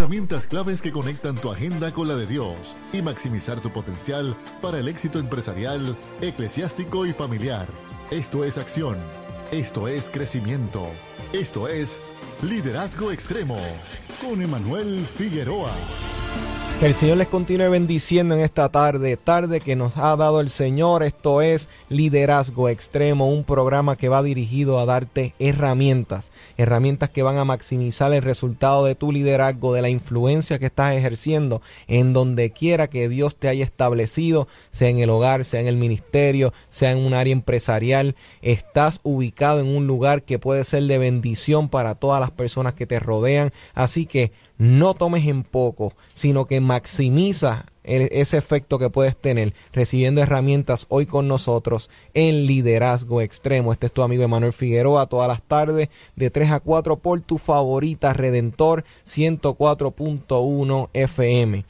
Herramientas claves que conectan tu agenda con la de Dios y maximizar tu potencial para el éxito empresarial, eclesiástico y familiar. Esto es acción. Esto es crecimiento. Esto es liderazgo extremo con Emanuel Figueroa. Que el Señor les continúe bendiciendo en esta tarde, tarde que nos ha dado el Señor. Esto es Liderazgo Extremo, un programa que va dirigido a darte herramientas, herramientas que van a maximizar el resultado de tu liderazgo, de la influencia que estás ejerciendo en donde quiera que Dios te haya establecido, sea en el hogar, sea en el ministerio, sea en un área empresarial. Estás ubicado en un lugar que puede ser de bendición para todas las personas que te rodean. Así que no tomes en poco, sino que maximiza ese efecto que puedes tener recibiendo herramientas hoy con nosotros en liderazgo extremo. Este es tu amigo Emanuel Figueroa todas las tardes de 3 a 4 por tu favorita Redentor 104.1 FM.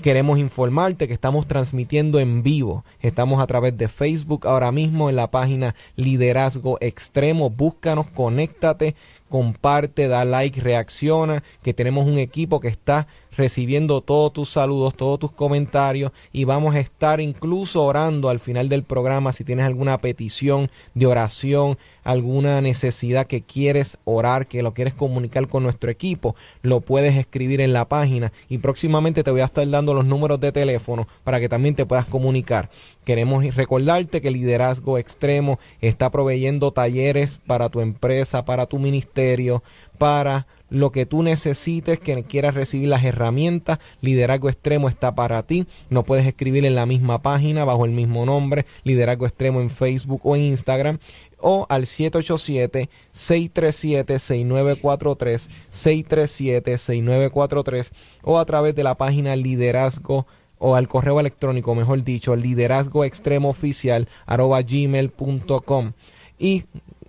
Queremos informarte que estamos transmitiendo en vivo. Estamos a través de Facebook ahora mismo en la página Liderazgo Extremo. Búscanos, conéctate, comparte, da like, reacciona, que tenemos un equipo que está recibiendo todos tus saludos, todos tus comentarios y vamos a estar incluso orando al final del programa si tienes alguna petición de oración, alguna necesidad que quieres orar, que lo quieres comunicar con nuestro equipo, lo puedes escribir en la página y próximamente te voy a estar dando los números de teléfono para que también te puedas comunicar. Queremos recordarte que Liderazgo Extremo está proveyendo talleres para tu empresa, para tu ministerio, para lo que tú necesites, que quieras recibir las herramientas, Liderazgo Extremo está para ti. No puedes escribir en la misma página, bajo el mismo nombre, Liderazgo Extremo en Facebook o en Instagram o al 787-637-6943, 637-6943 o a través de la página liderazgo o al correo electrónico, mejor dicho, liderazgo extremo oficial gmail.com. Y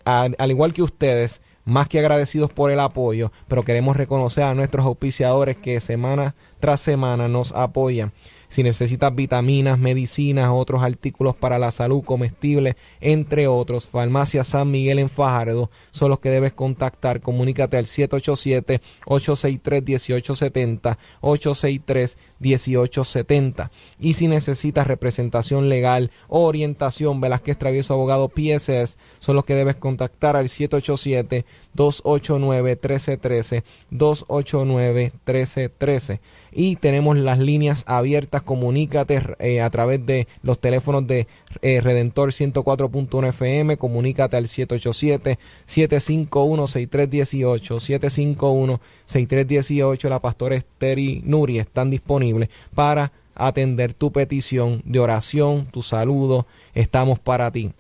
al igual que ustedes, más que agradecidos por el apoyo, pero queremos reconocer a nuestros auspiciadores que semana tras semana nos apoyan. Si necesitas vitaminas, medicinas, otros artículos para la salud comestibles, entre otros, Farmacia San Miguel en Fajardo son los que debes contactar. Comunícate al 787-863-1870, 863-1870. Y si necesitas representación legal o orientación, Velázquez Travieso Abogado PSS son los que debes contactar al 787-289-1313, 289-1313 y tenemos las líneas abiertas. Comunícate eh, a través de los teléfonos de eh, Redentor 104.1 FM. Comunícate al 787-751-6318. 751-6318. La pastora Esther y Nuri están disponibles para atender tu petición de oración, tu saludo. Estamos para ti.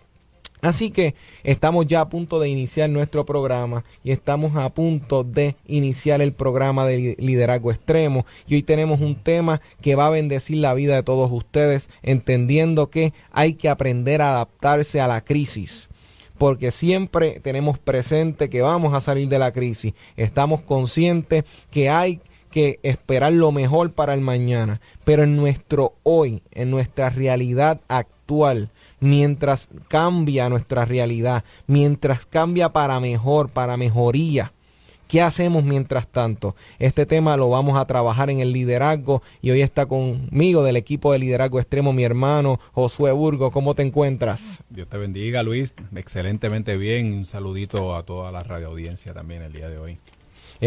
Así que estamos ya a punto de iniciar nuestro programa y estamos a punto de iniciar el programa de liderazgo extremo. Y hoy tenemos un tema que va a bendecir la vida de todos ustedes entendiendo que hay que aprender a adaptarse a la crisis. Porque siempre tenemos presente que vamos a salir de la crisis, estamos conscientes que hay que esperar lo mejor para el mañana, pero en nuestro hoy, en nuestra realidad actual, mientras cambia nuestra realidad, mientras cambia para mejor, para mejoría. ¿Qué hacemos mientras tanto? Este tema lo vamos a trabajar en el liderazgo y hoy está conmigo del equipo de liderazgo extremo mi hermano Josué Burgo. ¿Cómo te encuentras? Dios te bendiga Luis, excelentemente bien. Un saludito a toda la radio audiencia también el día de hoy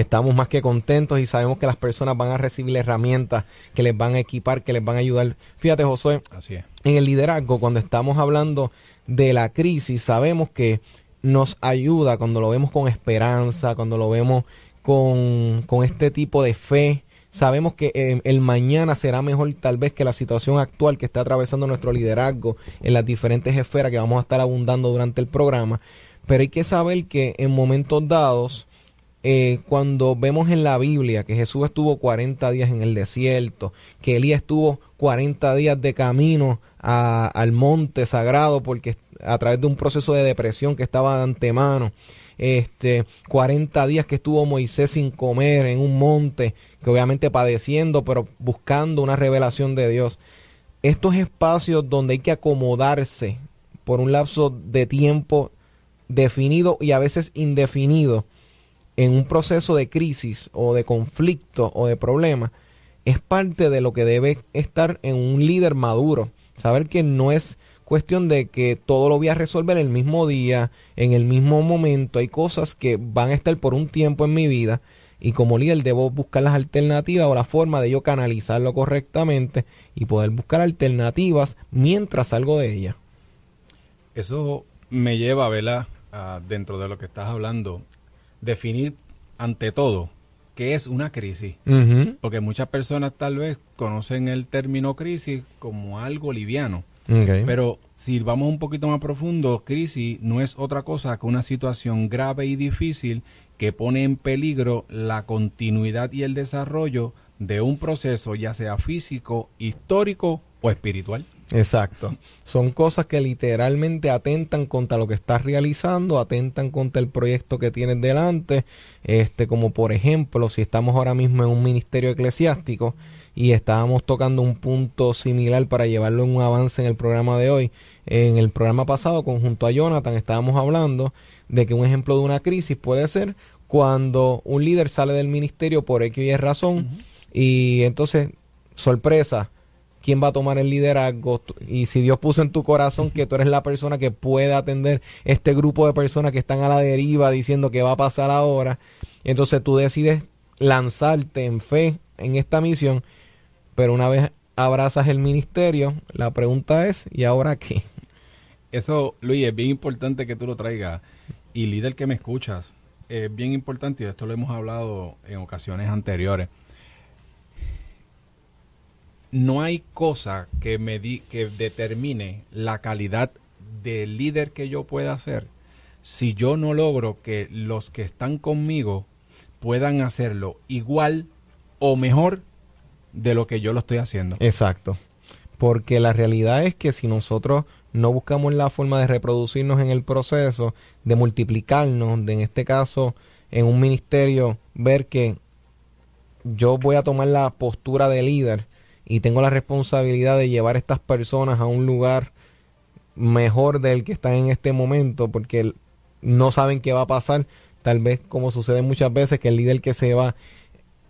estamos más que contentos y sabemos que las personas van a recibir herramientas que les van a equipar, que les van a ayudar. Fíjate, Josué, Así en el liderazgo, cuando estamos hablando de la crisis, sabemos que nos ayuda cuando lo vemos con esperanza, cuando lo vemos con, con este tipo de fe. Sabemos que eh, el mañana será mejor tal vez que la situación actual que está atravesando nuestro liderazgo en las diferentes esferas que vamos a estar abundando durante el programa. Pero hay que saber que en momentos dados eh, cuando vemos en la Biblia que Jesús estuvo 40 días en el desierto, que Elías estuvo 40 días de camino al monte sagrado porque a través de un proceso de depresión que estaba de antemano, este 40 días que estuvo Moisés sin comer en un monte, que obviamente padeciendo, pero buscando una revelación de Dios. Estos espacios donde hay que acomodarse por un lapso de tiempo definido y a veces indefinido en un proceso de crisis o de conflicto o de problema, es parte de lo que debe estar en un líder maduro. Saber que no es cuestión de que todo lo voy a resolver el mismo día, en el mismo momento. Hay cosas que van a estar por un tiempo en mi vida y como líder debo buscar las alternativas o la forma de yo canalizarlo correctamente y poder buscar alternativas mientras salgo de ella. Eso me lleva, ¿verdad? dentro de lo que estás hablando, definir ante todo qué es una crisis. Porque muchas personas tal vez conocen el término crisis como algo liviano. Pero si vamos un poquito más profundo, crisis no es otra cosa que una situación grave y difícil que pone en peligro la continuidad y el desarrollo de un proceso, ya sea físico, histórico o espiritual. Exacto. Son cosas que literalmente atentan contra lo que estás realizando, atentan contra el proyecto que tienes delante, este como por ejemplo, si estamos ahora mismo en un ministerio eclesiástico y estábamos tocando un punto similar para llevarlo en un avance en el programa de hoy, en el programa pasado conjunto a Jonathan estábamos hablando de que un ejemplo de una crisis puede ser cuando un líder sale del ministerio por X y razón y entonces sorpresa quién va a tomar el liderazgo y si Dios puso en tu corazón que tú eres la persona que puede atender este grupo de personas que están a la deriva diciendo que va a pasar ahora, entonces tú decides lanzarte en fe en esta misión, pero una vez abrazas el ministerio, la pregunta es, ¿y ahora qué? Eso, Luis, es bien importante que tú lo traigas. Y líder que me escuchas, es bien importante, y esto lo hemos hablado en ocasiones anteriores no hay cosa que me di, que determine la calidad de líder que yo pueda ser si yo no logro que los que están conmigo puedan hacerlo igual o mejor de lo que yo lo estoy haciendo. Exacto. Porque la realidad es que si nosotros no buscamos la forma de reproducirnos en el proceso, de multiplicarnos, de en este caso en un ministerio, ver que yo voy a tomar la postura de líder y tengo la responsabilidad de llevar a estas personas a un lugar mejor del que están en este momento porque no saben qué va a pasar. Tal vez como sucede muchas veces que el líder que se va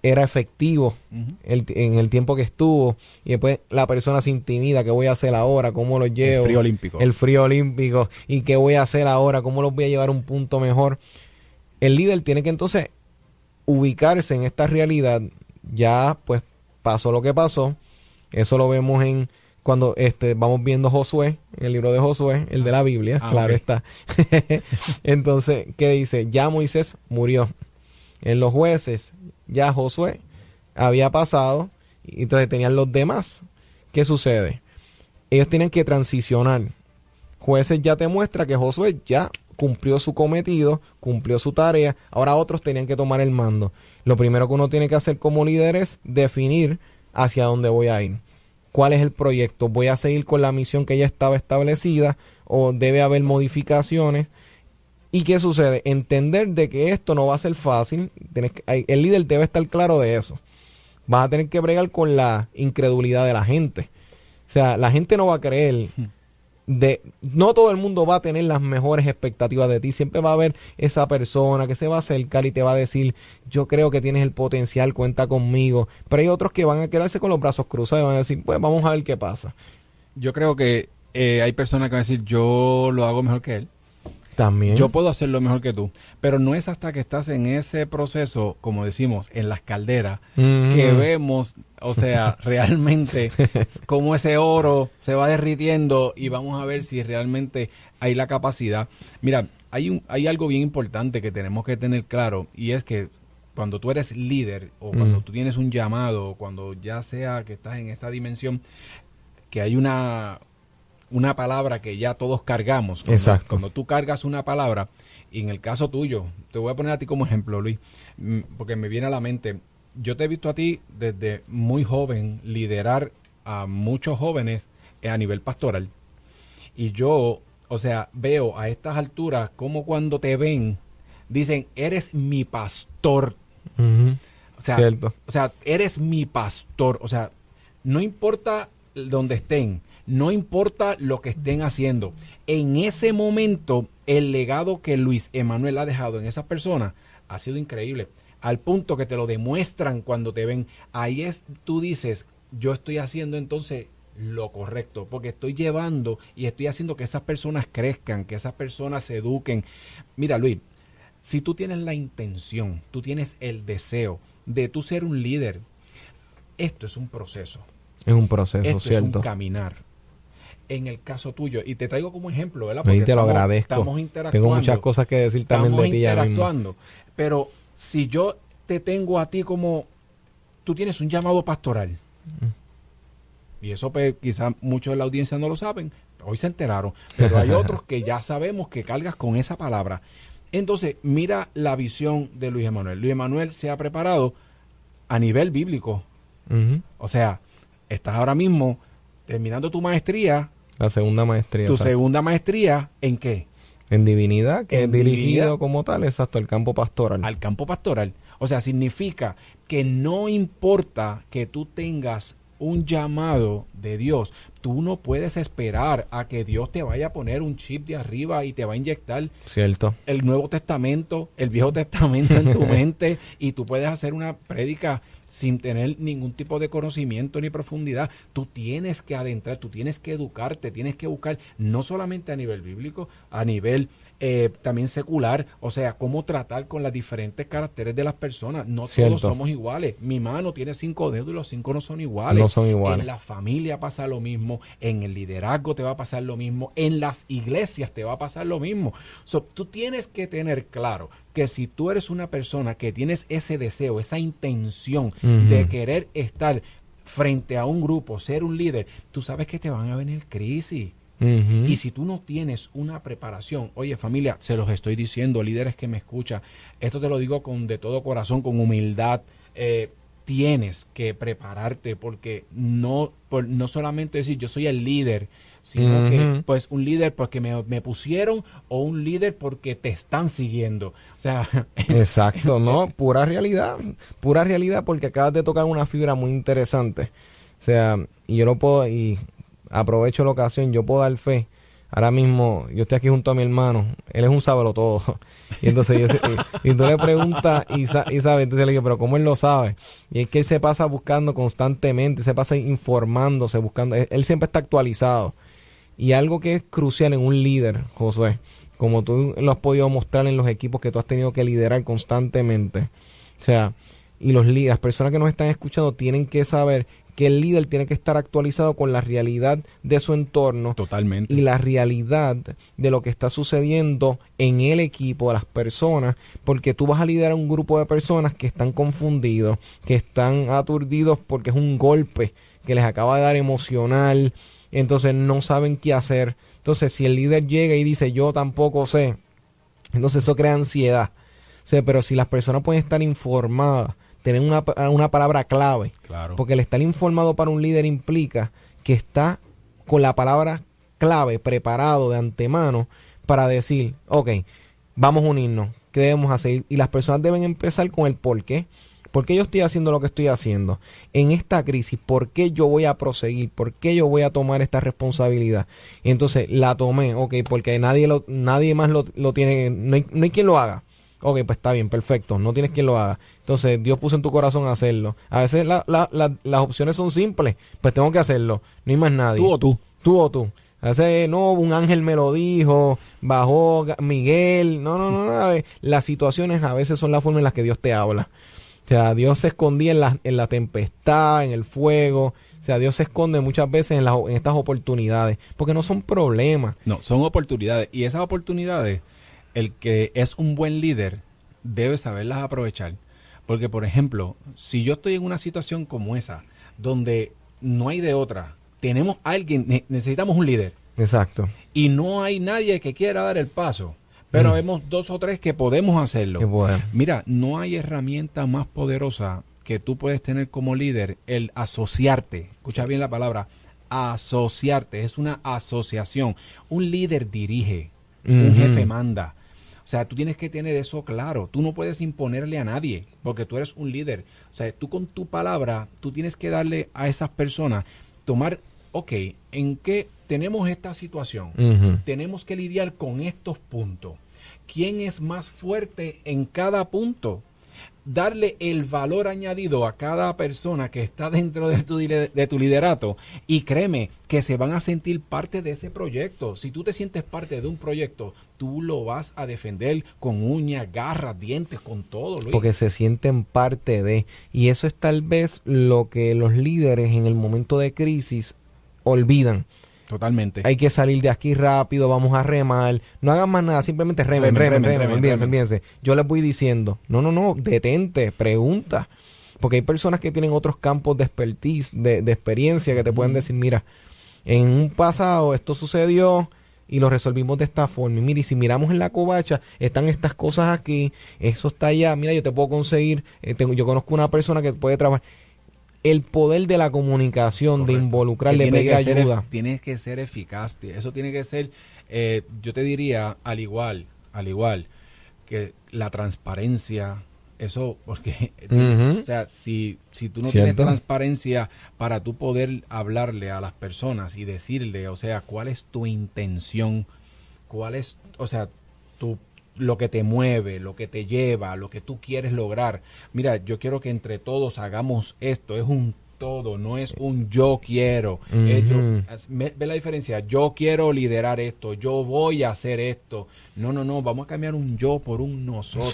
era efectivo en el tiempo que estuvo y después la persona se intimida, ¿qué voy a hacer ahora? ¿Cómo lo llevo? El frío olímpico. El frío olímpico. ¿Y qué voy a hacer ahora? ¿Cómo los voy a llevar a un punto mejor? El líder tiene que entonces ubicarse en esta realidad. Ya pues pasó lo que pasó eso lo vemos en cuando este vamos viendo Josué, en el libro de Josué, el de la Biblia, ah, claro está. Entonces, ¿qué dice? Ya Moisés murió. En los jueces, ya Josué había pasado, y entonces tenían los demás. ¿Qué sucede? Ellos tienen que transicionar. Jueces ya te muestra que Josué ya cumplió su cometido, cumplió su tarea, ahora otros tenían que tomar el mando. Lo primero que uno tiene que hacer como líder es definir hacia dónde voy a ir. ¿Cuál es el proyecto? ¿Voy a seguir con la misión que ya estaba establecida o debe haber modificaciones? ¿Y qué sucede? Entender de que esto no va a ser fácil. el líder debe estar claro de eso. Vas a tener que bregar con la incredulidad de la gente. O sea, la gente no va a creer hmm de no todo el mundo va a tener las mejores expectativas de ti, siempre va a haber esa persona que se va a acercar y te va a decir, yo creo que tienes el potencial, cuenta conmigo, pero hay otros que van a quedarse con los brazos cruzados y van a decir, pues vamos a ver qué pasa. Yo creo que eh, hay personas que van a decir, yo lo hago mejor que él. También. Yo puedo hacerlo mejor que tú. Pero no es hasta que estás en ese proceso, como decimos, en las calderas, que vemos, o sea, realmente cómo ese oro se va derritiendo y vamos a ver si realmente hay la capacidad. Mira, hay, un, hay algo bien importante que tenemos que tener claro y es que cuando tú eres líder o cuando tú tienes un llamado, o cuando ya sea que estás en esta dimensión, que hay una, una palabra que ya todos cargamos. Cuando, Exacto. Cuando tú cargas una palabra, y en el caso tuyo, te voy a poner a ti como ejemplo, Luis, mm, porque me viene a la mente, yo te he visto a ti desde muy joven liderar a muchos jóvenes a nivel pastoral. Y yo, o sea, veo a estas alturas como cuando te ven, dicen, eres mi pastor. O sea, o sea, eres mi pastor. O sea, no importa donde estén, no importa lo que estén haciendo. En ese momento, el legado que Luis Emanuel ha dejado en esa persona ha sido increíble. Al punto que te lo demuestran cuando te ven. Ahí es, tú dices, yo estoy haciendo entonces lo correcto, porque estoy llevando y estoy haciendo que esas personas crezcan, que esas personas se eduquen. Mira, Luis, si tú tienes la intención, tú tienes el deseo de tú ser un líder, esto es un proceso. Es un proceso, esto ¿cierto? Es un caminar. En el caso tuyo, y te traigo como ejemplo, ¿verdad? Porque te lo agradezco. Estamos interactuando. Tengo muchas cosas que decir también de ti interactuando. Pero si yo te tengo a ti como tú tienes un llamado pastoral. Y eso pues, quizás muchos de la audiencia no lo saben, hoy se enteraron, pero hay otros que ya sabemos que cargas con esa palabra. Entonces, mira la visión de Luis Emanuel. Luis Emanuel se ha preparado a nivel bíblico. O sea, estás ahora mismo terminando tu maestría. La segunda maestría. Tu segunda maestría, ¿en qué? En divinidad, que es dirigido como tal, exacto, al campo pastoral. Al campo pastoral. O sea, significa que no importa que tú tengas un llamado de Dios, tú no puedes esperar a que Dios te vaya a poner un chip de arriba y te va a inyectar Cierto. el Nuevo Testamento, el Viejo Testamento en tu mente y tú puedes hacer una prédica sin tener ningún tipo de conocimiento ni profundidad. Tú tienes que adentrar, tú tienes que educarte, tienes que buscar no solamente a nivel bíblico, a nivel eh, también secular, o sea, cómo tratar con las diferentes caracteres de las personas. No todos somos iguales. Mi mano tiene cinco dedos y los cinco no son iguales. No son iguales. En la familia pasa lo mismo, en el liderazgo te va a pasar lo mismo, en las iglesias te va a pasar lo mismo. tú tienes que tener claro que si tú eres una persona que tienes ese deseo, esa intención de querer estar frente a un grupo, ser un líder, tú sabes que te van a venir crisis. Y si tú no tienes una preparación, oye familia, se los estoy diciendo, líderes que me escuchan, esto te lo digo con de todo corazón, con humildad, eh, tienes que prepararte porque no, por, no solamente decir yo soy el líder, sino que pues un líder porque me, me, pusieron o un líder porque te están siguiendo. O sea, exacto, no, pura realidad, pura realidad porque acabas de tocar una fibra muy interesante. O sea, y yo lo puedo y aprovecho la ocasión, yo puedo dar fe. Ahora mismo, yo estoy aquí junto a mi hermano, él es un sábelo todo. Y entonces y, tú le preguntas y, sabe, entonces le digo, pero ¿cómo él lo sabe? Y es que él se pasa buscando constantemente, se pasa informándose, buscando, él siempre está actualizado. Y algo que es crucial en un líder, Josué, como tú lo has podido mostrar en los equipos que tú has tenido que liderar constantemente. O sea, y los las personas que nos están escuchando tienen que saber que el líder tiene que estar actualizado con la realidad de su entorno. Totalmente. Y la realidad de lo que está sucediendo en el equipo, a las personas, porque tú vas a liderar un grupo de personas que están confundidos, que están aturdidos porque es un golpe que les acaba de dar emocional, entonces no saben qué hacer. Entonces, si el líder llega y dice yo tampoco sé, entonces eso crea ansiedad. O sea, pero si las personas pueden estar informadas, tener una, una palabra clave, claro. porque el estar informado para un líder implica que está con la palabra clave preparado de antemano para decir, ok, vamos a unirnos, ¿qué debemos hacer? Y las personas deben empezar con el por qué. ¿Por qué yo estoy haciendo lo que estoy haciendo? En esta crisis, ¿por qué yo voy a proseguir? ¿Por qué yo voy a tomar esta responsabilidad? Y entonces la tomé, ok, porque nadie, lo, nadie más lo, tiene, no hay, quien lo haga. Ok, pues está bien, perfecto, no tienes quien lo haga. Entonces Dios puso en tu corazón hacerlo. A veces las opciones son simples, pues tengo que hacerlo, no hay más nadie. Tú o tú. Tú o tú. A veces, no, un ángel me lo dijo, bajó Miguel. No, no, no, no. Las situaciones a veces son la forma en la que Dios te habla. O sea, Dios se escondía en la, en la tempestad, en el fuego. O sea, Dios se esconde muchas veces en, en estas oportunidades, porque no son problemas. No, son oportunidades. Y esas oportunidades, el que es un buen líder debe saberlas aprovechar. Porque, por ejemplo, si yo estoy en una situación como esa, donde no hay de otra, tenemos alguien, necesitamos un líder. Exacto. Y no hay nadie que quiera dar el paso pero vemos dos o tres que podemos hacerlo. Mira, no hay herramienta más poderosa que tú puedes tener como líder el asociarte. Escucha bien la palabra, asociarte. Es una asociación. Un líder dirige, un jefe manda. O sea, tú tienes que tener eso claro. Tú no puedes imponerle a nadie porque tú eres un líder. O sea, tú con tu palabra, tú tienes que darle a esas personas, tomar, ok, ¿en qué tenemos esta situación? Tenemos que lidiar con estos puntos quién es más fuerte en cada punto darle el valor añadido a cada persona que está dentro de tu, de tu liderato y créeme que se van a sentir parte de ese proyecto. Si tú te sientes parte de un proyecto, tú lo vas a defender con uñas, garras, dientes, con todo. Porque se sienten parte de... Y eso es tal vez lo que los líderes en el momento de crisis olvidan Totalmente. Hay que salir de aquí rápido, vamos a remar. No hagan más nada, simplemente remen, remen, remen, olvídense, olvídense. Yo les voy diciendo, no, no, no, detente, pregunta. Porque hay personas que tienen otros campos de expertise, de, experiencia, que te pueden decir, mira, en un pasado esto sucedió y lo resolvimos de esta forma. Y mira, y si miramos en la covacha, están estas cosas aquí, eso está allá. Mira, yo te puedo conseguir, eh, tengo, yo conozco una persona que puede trabajar el poder de la comunicación, de involucrar, de pedir ayuda. Tiene que ser eficaz, eso tiene que ser, eh, yo te diría, al igual, al igual que la transparencia, eso, porque, o sea, si, si tú no tienes transparencia para tú poder hablarle a las personas y decirle, o sea, cuál es tu intención, cuál es, o sea, tu lo que te mueve, lo que te lleva, lo que tú quieres lograr. Mira, yo quiero que entre todos hagamos esto, es un todo, no es un yo quiero. ve la diferencia, yo quiero liderar esto, yo voy a hacer esto. No, no, no, vamos a cambiar un yo por un nosotros.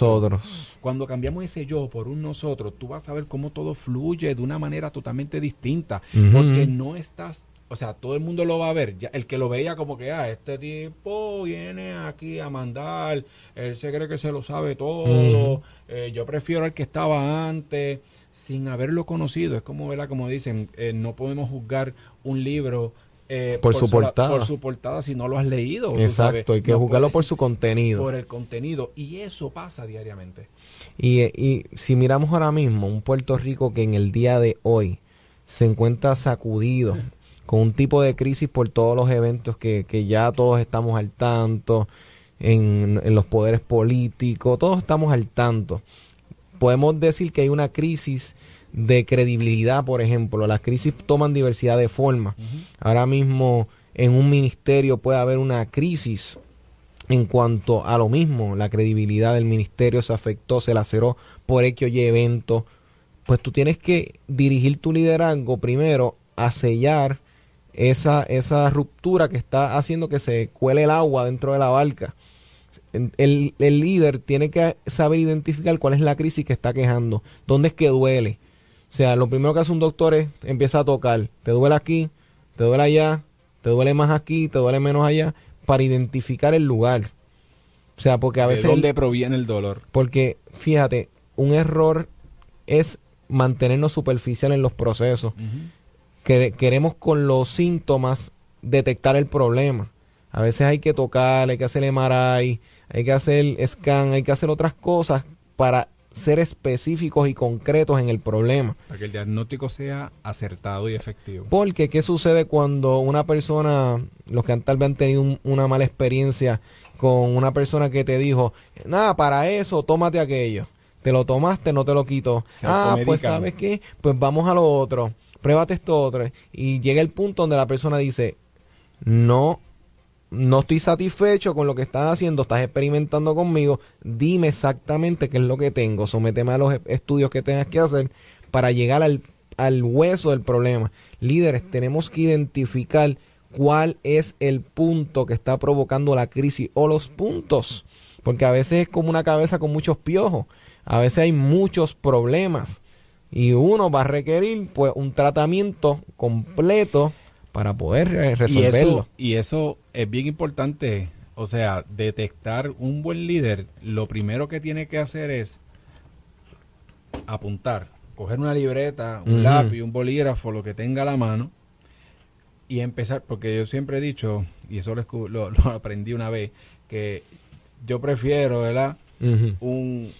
Cuando cambiamos ese yo por un nosotros, tú vas a ver cómo todo fluye de una manera totalmente distinta, porque no estás o sea, todo el mundo lo va a ver. Ya, el que lo veía como que, ah, este tipo viene aquí a mandar, él se cree que se lo sabe todo, eh, yo prefiero al que estaba antes, sin haberlo conocido. Es como, ¿verdad? Como dicen, eh, no podemos juzgar un libro eh, por, su portada. por su portada si no lo has leído. Exacto, hay que juzgarlo por su contenido. Por el contenido. Y eso pasa diariamente. Y, y si miramos ahora mismo un Puerto Rico que en el día de hoy se encuentra sacudido con un tipo de crisis por todos los eventos que, que ya todos estamos al tanto, en, en, los poderes políticos, todos estamos al tanto. Podemos decir que hay una crisis de credibilidad, por ejemplo. Las crisis toman diversidad de formas. Ahora mismo en un ministerio puede haber una crisis en cuanto a lo mismo. La credibilidad del ministerio se afectó, se laceró por X y evento. Pues tú tienes que dirigir tu liderazgo primero a sellar esa, esa ruptura que está haciendo que se cuele el agua dentro de la barca. El, el, líder tiene que saber identificar cuál es la crisis que está quejando, dónde es que duele. O sea, lo primero que hace un doctor es empieza a tocar. Te duele aquí, te duele allá, te duele más aquí, te duele menos allá, para identificar el lugar. O sea, porque a veces... ¿De dónde proviene el dolor? Porque, fíjate, un error es mantenernos superficial en los procesos queremos con los síntomas detectar el problema. A veces hay que tocar, hay que hacer MRI, hay que hacer scan, hay que hacer otras cosas para ser específicos y concretos en el problema. Para que el diagnóstico sea acertado y efectivo. Porque, ¿qué sucede cuando una persona, los que tal vez han tenido una mala experiencia con una persona que te dijo, nada, para eso, tómate aquello. Te lo tomaste, no te lo quito. ah, pues sabes qué, pues vamos a lo otro pruébate esto otro. Y llega el punto donde la persona dice, no, no estoy satisfecho con lo que estás haciendo, estás experimentando conmigo, dime exactamente qué es lo que tengo, sométeme a los estudios que tengas que hacer para llegar al, al hueso del problema. Líderes, tenemos que identificar cuál es el punto que está provocando la crisis o los puntos, porque a veces es como una cabeza con muchos piojos, a veces hay muchos problemas y uno va a requerir pues un tratamiento completo para poder resolverlo. Y eso, es bien importante, o sea, detectar un buen líder, lo primero que tiene que hacer es apuntar, coger una libreta, un lápiz, un bolígrafo, lo que tenga a la mano y empezar, porque yo siempre he dicho, y eso lo, aprendí una vez, que yo prefiero, ¿verdad? un,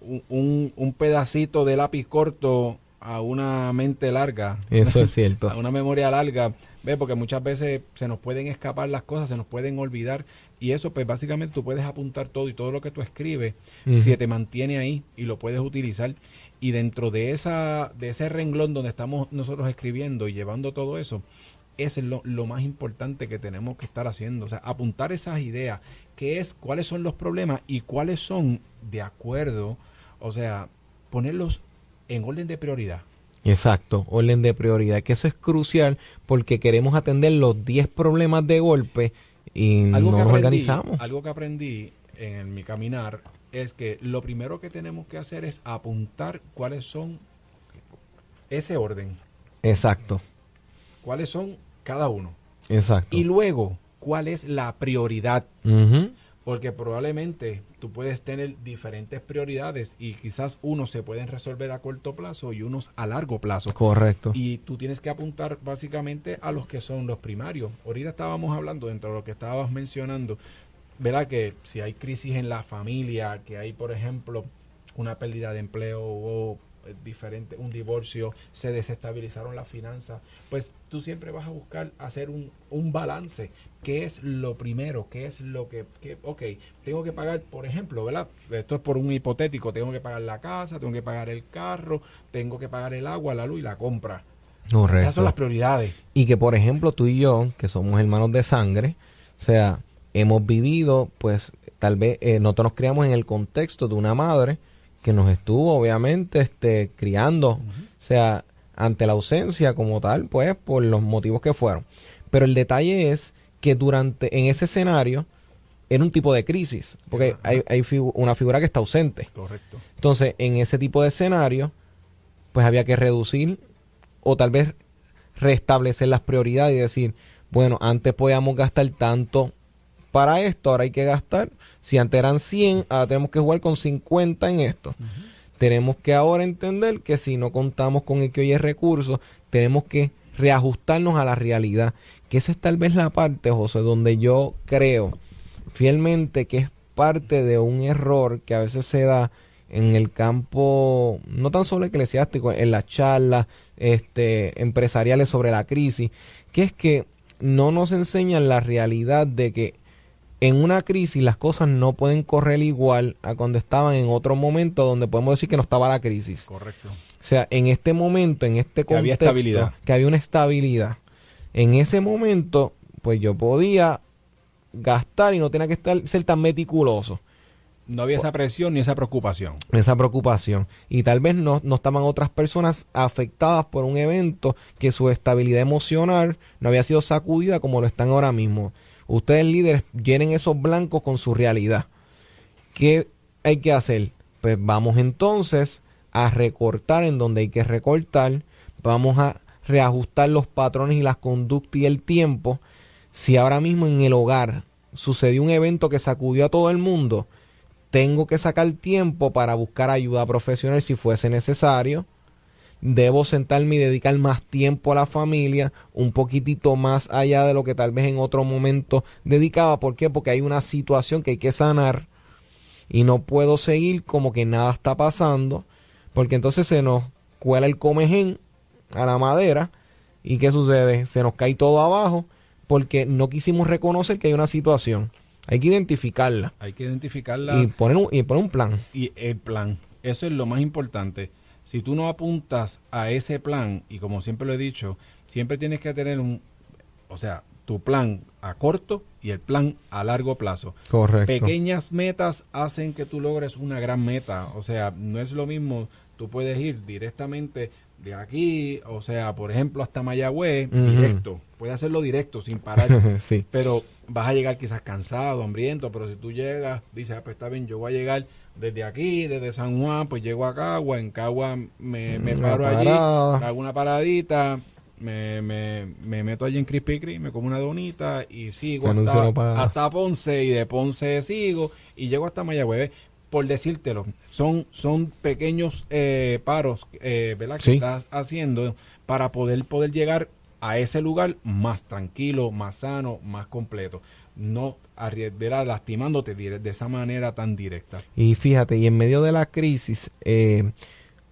un, un pedacito de lápiz corto a una mente larga. Eso es cierto. a una memoria larga. ¿Ves? Porque muchas veces se nos pueden escapar las cosas, se nos pueden olvidar. Y eso, pues básicamente tú puedes apuntar todo y todo lo que tú escribes, si te mantiene ahí y lo puedes utilizar. Y dentro de, esa, de ese renglón donde estamos nosotros escribiendo y llevando todo eso, es lo, lo, más importante que tenemos que estar haciendo. O sea, apuntar esas ideas, qué es, cuáles son los problemas y cuáles son de acuerdo, o sea, ponerlos en orden de prioridad. Exacto, orden de prioridad, que eso es crucial porque queremos atender los 10 problemas de golpe y no nos organizamos. Algo que aprendí en mi caminar es que lo primero que tenemos que hacer es apuntar cuáles son ese orden. Exacto. ¿Cuáles son cada uno? Exacto. Y luego, ¿cuál es la prioridad? Porque probablemente tú puedes tener diferentes prioridades y quizás unos se pueden resolver a corto plazo y unos a largo plazo. Correcto. Y tú tienes que apuntar básicamente a los que son los primarios. Ahorita estábamos hablando, dentro de lo que estabas mencionando, verá que si hay crisis en la familia, que hay, por ejemplo, una pérdida de empleo o diferente, un divorcio, se desestabilizaron las finanzas, pues tú siempre vas a buscar hacer un, un balance. ¿Qué es lo primero? ¿Qué es lo que, que, ok, tengo que pagar, por ejemplo, ¿verdad? Esto es por un hipotético, tengo que pagar la casa, tengo que pagar el carro, tengo que pagar el agua, la luz y la compra. Correcto. Esas son las prioridades. Y que, por ejemplo, tú y yo, que somos hermanos de sangre, o sea, hemos vivido, pues, tal vez eh, nosotros nos criamos en el contexto de una madre que nos estuvo obviamente este, criando, o sea, ante la ausencia como tal, pues por los motivos que fueron. Pero el detalle es que durante, en ese escenario, era un tipo de crisis, porque hay, hay una figura que está ausente. Correcto. Entonces, en ese tipo de escenario, pues había que reducir o tal vez restablecer las prioridades y decir, bueno, antes podíamos gastar tanto para esto, ahora hay que gastar. Si antes eran 100, ahora tenemos que jugar con 50 en esto. Tenemos que ahora entender que si no contamos con el que hoy es recurso, tenemos que reajustarnos a la realidad. Que esa es tal vez la parte, José, donde yo creo fielmente que es parte de un error que a veces se da en el campo, no tan solo eclesiástico, en las charlas este, empresariales sobre la crisis, que es que no nos enseñan la realidad de que en una crisis las cosas no pueden correr igual a cuando estaban en otro momento donde podemos decir que no estaba la crisis. Correcto. O sea, en este momento, en este contexto, que había estabilidad. que había una estabilidad. En ese momento, pues yo podía gastar y no tenía que estar, ser tan meticuloso. No había esa presión ni esa preocupación. Esa preocupación. Y tal vez no, no estaban otras personas afectadas por un evento que su estabilidad emocional no había sido sacudida como lo están ahora mismo. Ustedes líderes llenen esos blancos con su realidad. ¿Qué hay que hacer? Pues vamos entonces a recortar en donde hay que recortar. Vamos a reajustar los patrones y las conductas y el tiempo. Si ahora mismo en el hogar sucedió un evento que sacudió a todo el mundo, tengo que sacar tiempo para buscar ayuda profesional si fuese necesario debo sentarme y dedicar más tiempo a la familia, un poquitito más allá de lo que tal vez en otro momento dedicaba. ¿Por qué? Porque hay una situación que hay que sanar y no puedo seguir como que nada está pasando, porque entonces se nos cuela el comején a la madera y ¿qué sucede? Se nos cae todo abajo porque no quisimos reconocer que hay una situación. Hay que identificarla. Hay que identificarla. Y poner un, y poner un plan. Y el plan. Eso es lo más importante si tú no apuntas a ese plan, y como siempre lo he dicho, siempre tienes que tener un, o sea, tu plan a corto y el plan a largo plazo. Correcto. Pequeñas metas hacen que tú logres una gran meta. O sea, no es lo mismo, tú puedes ir directamente de aquí, o sea, por ejemplo, hasta Mayagüez, directo. Puedes hacerlo directo, sin parar. sí. Pero vas a llegar quizás cansado, hambriento, pero si tú llegas, dices, ah, pues está bien, yo voy a llegar desde aquí, desde San Juan, pues llego a Cagua, en Cagua me, me paro allí, hago una paradita, me, me, me meto allí en Crispy Kreme, me como una donita y sigo hasta, hasta, Ponce y de Ponce sigo y llego hasta Mayagüez. Por decírtelo, son, son pequeños eh, paros eh, ¿verdad? que estás haciendo para poder, poder llegar a ese lugar más tranquilo, más sano, más completo no arriesgará lastimándote de esa manera tan directa. Y fíjate, y en medio de la crisis, eh,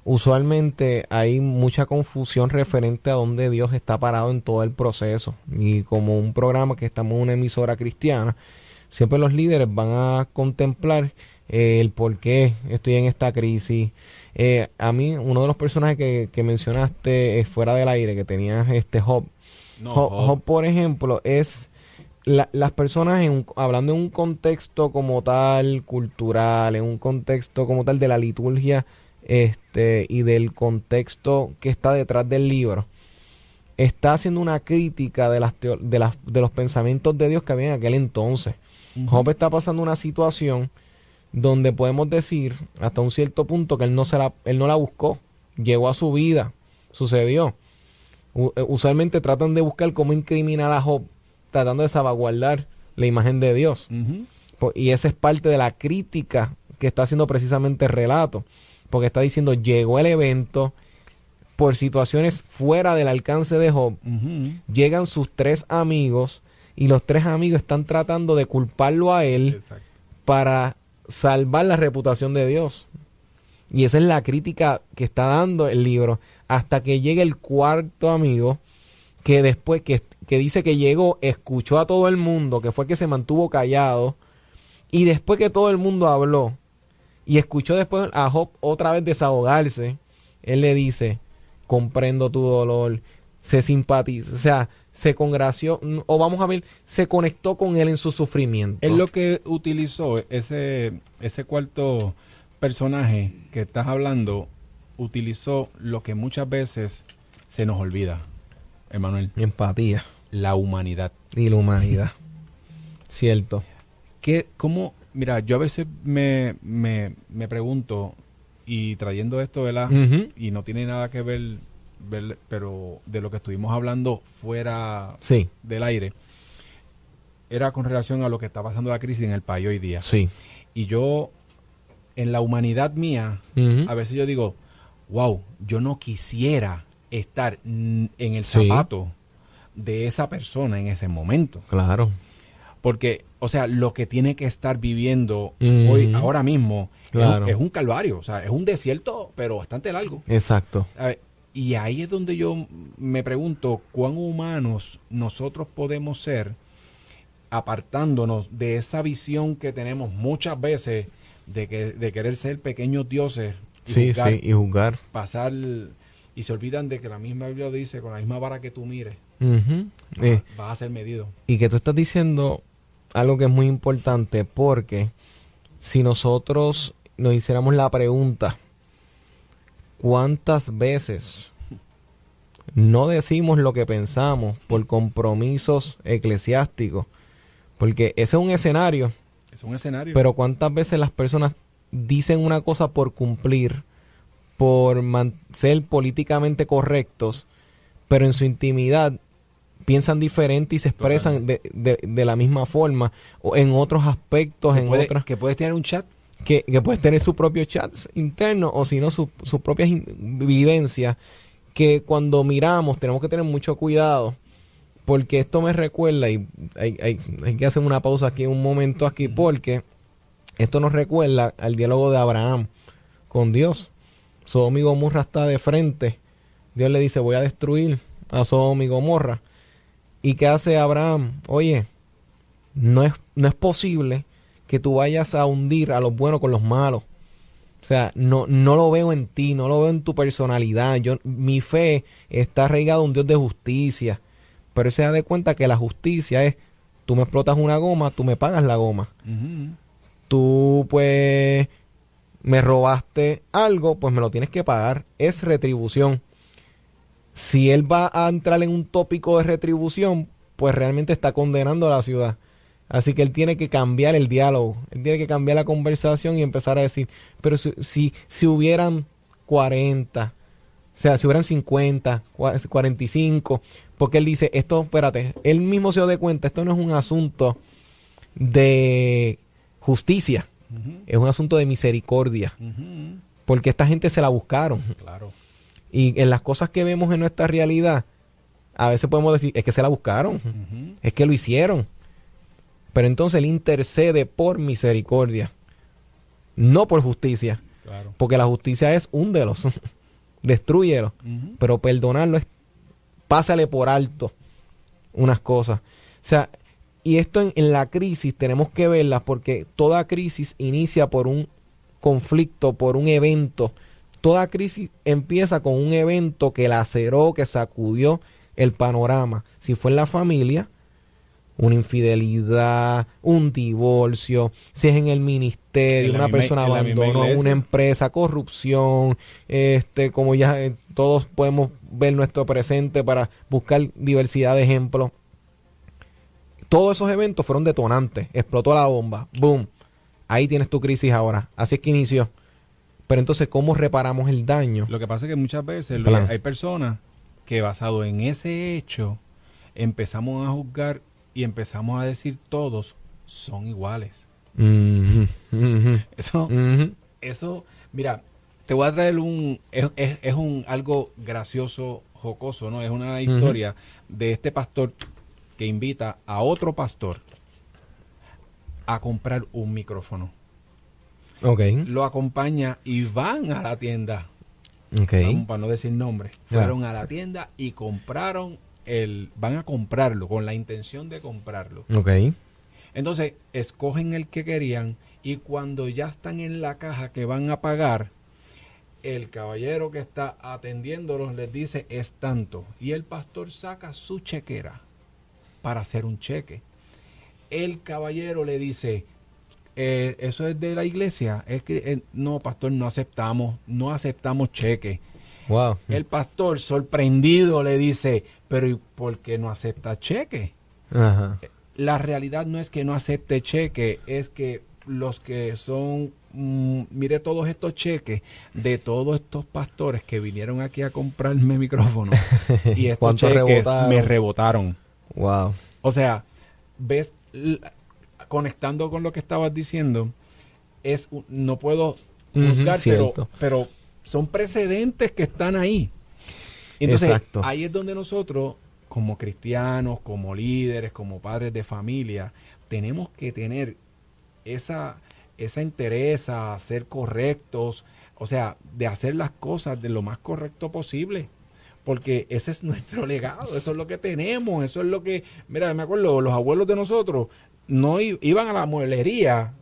usualmente hay mucha confusión referente a dónde Dios está parado en todo el proceso. Y como un programa que estamos en una emisora cristiana, siempre los líderes van a contemplar eh, el por qué estoy en esta crisis. Eh, a mí, uno de los personajes que, que mencionaste fuera del aire, que tenía este Job, Job, por ejemplo, es las personas, en, hablando en un contexto como tal, cultural, en un contexto como tal de la liturgia este, y del contexto que está detrás del libro, está haciendo una crítica de, las de, las, de los pensamientos de Dios que había en aquel entonces. Job está pasando una situación donde podemos decir hasta un cierto punto que él no, se la, él no la buscó, llegó a su vida, sucedió. Eh, usualmente tratan de buscar cómo incriminar a Job, tratando de salvaguardar la imagen de Dios. Y esa es parte de la crítica que está haciendo precisamente el relato, porque está diciendo, llegó el evento por situaciones fuera del alcance de Job, llegan sus tres amigos y los tres amigos están tratando de culparlo a él para salvar la reputación de Dios. Y esa es la crítica que está dando el libro. Hasta que llegue el cuarto amigo, que después que, que dice que llegó, escuchó a todo el mundo, que fue el que se mantuvo callado. Y después que todo el mundo habló, y escuchó después a Job otra vez desahogarse, él le dice, comprendo tu dolor, se simpatiza, o sea, se congració, o vamos a ver, se conectó con él en su sufrimiento. Es lo que utilizó ese, ese cuarto personaje que estás hablando utilizó lo que muchas veces se nos olvida, Emanuel. Empatía. La humanidad. Y la humanidad. Cierto. Que, ¿Cómo? Mira, yo a veces me, me, me pregunto, y trayendo esto, ¿verdad? Y no tiene nada que ver, pero de lo que estuvimos hablando fuera del aire, era con relación a lo que está pasando la crisis en el país hoy día. Sí. Y yo en la humanidad mía, a veces yo digo, wow, yo no quisiera estar en el zapato de esa persona en ese momento. Claro. Porque, o sea, lo que tiene que estar viviendo hoy, ahora mismo, es, un calvario. O sea, es un desierto, pero bastante largo. Exacto. Y ahí es donde yo me pregunto cuán humanos nosotros podemos ser apartándonos de esa visión que tenemos muchas veces de, que, de querer ser pequeños dioses y sí, juzgar, sí, y juzgar. Pasar y se olvidan de que la misma Biblia dice, con la misma vara que tú mires, eh, vas, a ser medido. Y que tú estás diciendo algo que es muy importante porque si nosotros nos hiciéramos la pregunta, ¿cuántas veces no decimos lo que pensamos por compromisos eclesiásticos? Porque ese es un escenario es un escenario. Pero cuántas veces las personas dicen una cosa por cumplir, por ser políticamente correctos, pero en su intimidad piensan diferente y se expresan de, de, la misma forma o en otros aspectos, en otras... Que puedes tener un chat. Que, que puedes tener su propio chat interno o si no sus su propias vivencias que cuando miramos tenemos que tener mucho cuidado porque esto me recuerda, y hay, hay, hay, que hacer una pausa aquí un momento aquí, porque esto nos recuerda al diálogo de Abraham con Dios. Sodoma y Gomorra está de frente. Dios le dice, voy a destruir a Sodoma y Gomorra. ¿Y qué hace Abraham? Oye, no es, no es posible que tú vayas a hundir a los buenos con los malos. O sea, no, no lo veo en ti, no lo veo en tu personalidad. Yo, mi fe está arraigada a un Dios de justicia pero él se da de cuenta que la justicia es, tú me explotas una goma, tú me pagas la goma. Tú pues me robaste algo, pues me lo tienes que pagar. Es retribución. Si él va a entrar en un tópico de retribución, pues realmente está condenando a la ciudad. Así que él tiene que cambiar el diálogo, él tiene que cambiar la conversación y empezar a decir, pero si, si, si hubieran 40, o sea, si hubieran 50, 45, porque él dice, esto, espérate, él mismo se da cuenta, esto no es un asunto de justicia, es un asunto de misericordia, porque esta gente se la buscaron. Claro. Y en las cosas que vemos en nuestra realidad, a veces podemos decir, es que se la buscaron, es que lo hicieron. Pero entonces él intercede por misericordia, no por justicia. Porque la justicia es un de los destruyelo. Pero perdonarlo es, pásale por alto unas cosas. O sea, y esto en, en, la crisis tenemos que verla porque toda crisis inicia por un conflicto, por un evento. Toda crisis empieza con un evento que laceró, que sacudió, el panorama. Si fue en la familia, una infidelidad, un divorcio, si es en el ministerio, una persona abandonó una empresa, corrupción, este, como ya eh, todos podemos ver nuestro presente para buscar diversidad de ejemplos. Todos esos eventos fueron detonantes, explotó la bomba, boom, ahí tienes tu crisis ahora, así es que inició. Pero entonces, ¿cómo reparamos el daño? Lo que pasa es que muchas veces hay personas que basado en ese hecho empezamos a juzgar y empezamos a decir todos son iguales. Eso, eso, mira, te voy a traer un, es, es, un algo gracioso, jocoso, ¿no? Es una historia de este pastor que invita a otro pastor a comprar un micrófono. Ok. Lo acompaña y van a la tienda. Ok. para no decir nombre. Fueron a la tienda y compraron el, van a comprarlo con la intención de comprarlo. Ok. Entonces, escogen el que querían y cuando ya están en la caja que van a pagar, el caballero que está atendiéndolos les dice es tanto y el pastor saca su chequera para hacer un cheque. El caballero le dice, eh, eso es de la iglesia, es que eh, no, pastor, no aceptamos, no aceptamos cheque. Wow. El pastor sorprendido le dice, pero ¿y por qué no acepta cheque? La realidad no es que no acepte cheque, es que los que son, mm, mire todos estos cheques de todos estos pastores que vinieron aquí a comprarme micrófono y estos cheques me rebotaron. Wow. O sea, ves, conectando con lo que estabas diciendo, es no puedo juzgar, pero, pero son precedentes que están ahí. Entonces, ahí es donde nosotros, como cristianos, como líderes, como padres de familia, tenemos que tener esa, esa interés a ser correctos, o sea, de hacer las cosas de lo más correcto posible. Porque ese es nuestro legado, eso es lo que tenemos, eso es lo que, mira, me acuerdo, los abuelos de nosotros no iban a la mueblería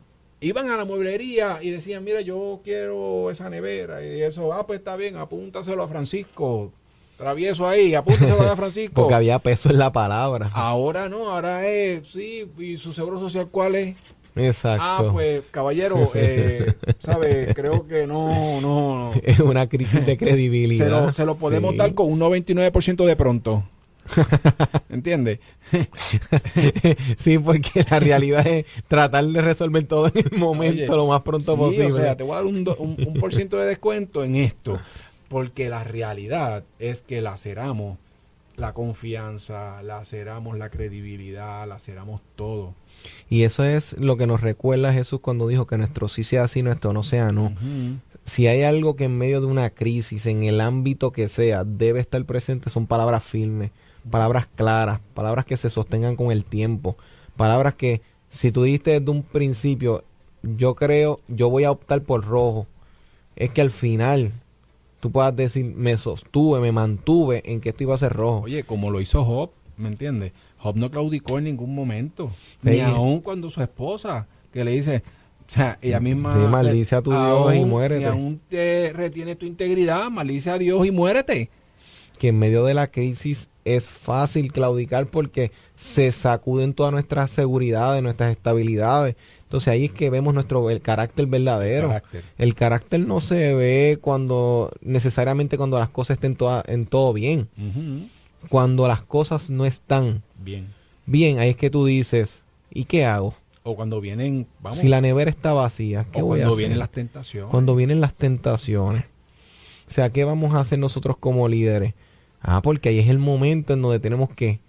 iban a la mueblería y decían, mira, yo quiero esa nevera y eso, ah, pues está bien, apúntaselo a Francisco, travieso ahí, apúntaselo a Francisco. Porque había peso en la palabra. Ahora no, ahora es, sí, y su seguro social, ¿cuál es? Exacto. Ah, pues, caballero, eh, ¿sabe? Creo que no, no, Es una crisis de credibilidad. Se lo, se lo podemos dar con un 99% de pronto. ¿Entiendes? sí, porque la realidad es tratar de resolver todo en el momento lo más pronto posible. O sea, te voy a dar un, un, por ciento de descuento en esto. Porque la realidad es que laceramos la confianza, laceramos la credibilidad, laceramos todo. Y eso es lo que nos recuerda Jesús cuando dijo que nuestro sí sea sí, nuestro no sea no. Si hay algo que en medio de una crisis, en el ámbito que sea, debe estar presente, son palabras firmes palabras claras, palabras que se sostengan con el tiempo, palabras que si tú diste desde un principio, yo creo, yo voy a optar por rojo, es que al final tú puedas decir, me sostuve, me mantuve en que esto iba a ser rojo. Oye, como lo hizo Job, ¿me entiendes? Job no claudicó en ningún momento, ni aún cuando su esposa, que le dice, o sea, ella misma... Sí, maldice a tu Dios y muérete. Y aún te retiene tu integridad, maldice a Dios y muérete. Que en medio de la crisis es fácil claudicar porque se sacuden todas nuestras seguridades, nuestras estabilidades. Entonces ahí es que vemos nuestro el carácter verdadero. El carácter, no se ve cuando necesariamente cuando las cosas estén todas en todo bien. Cuando las cosas no están bien. Bien, ahí es que tú dices, ¿y qué hago? O cuando vienen, vamos. Si la nevera está vacía, ¿qué voy a hacer? Cuando vienen las tentaciones. Cuando vienen las tentaciones. O sea, ¿qué vamos a hacer nosotros como líderes? Ah, porque ahí es el momento en donde tenemos que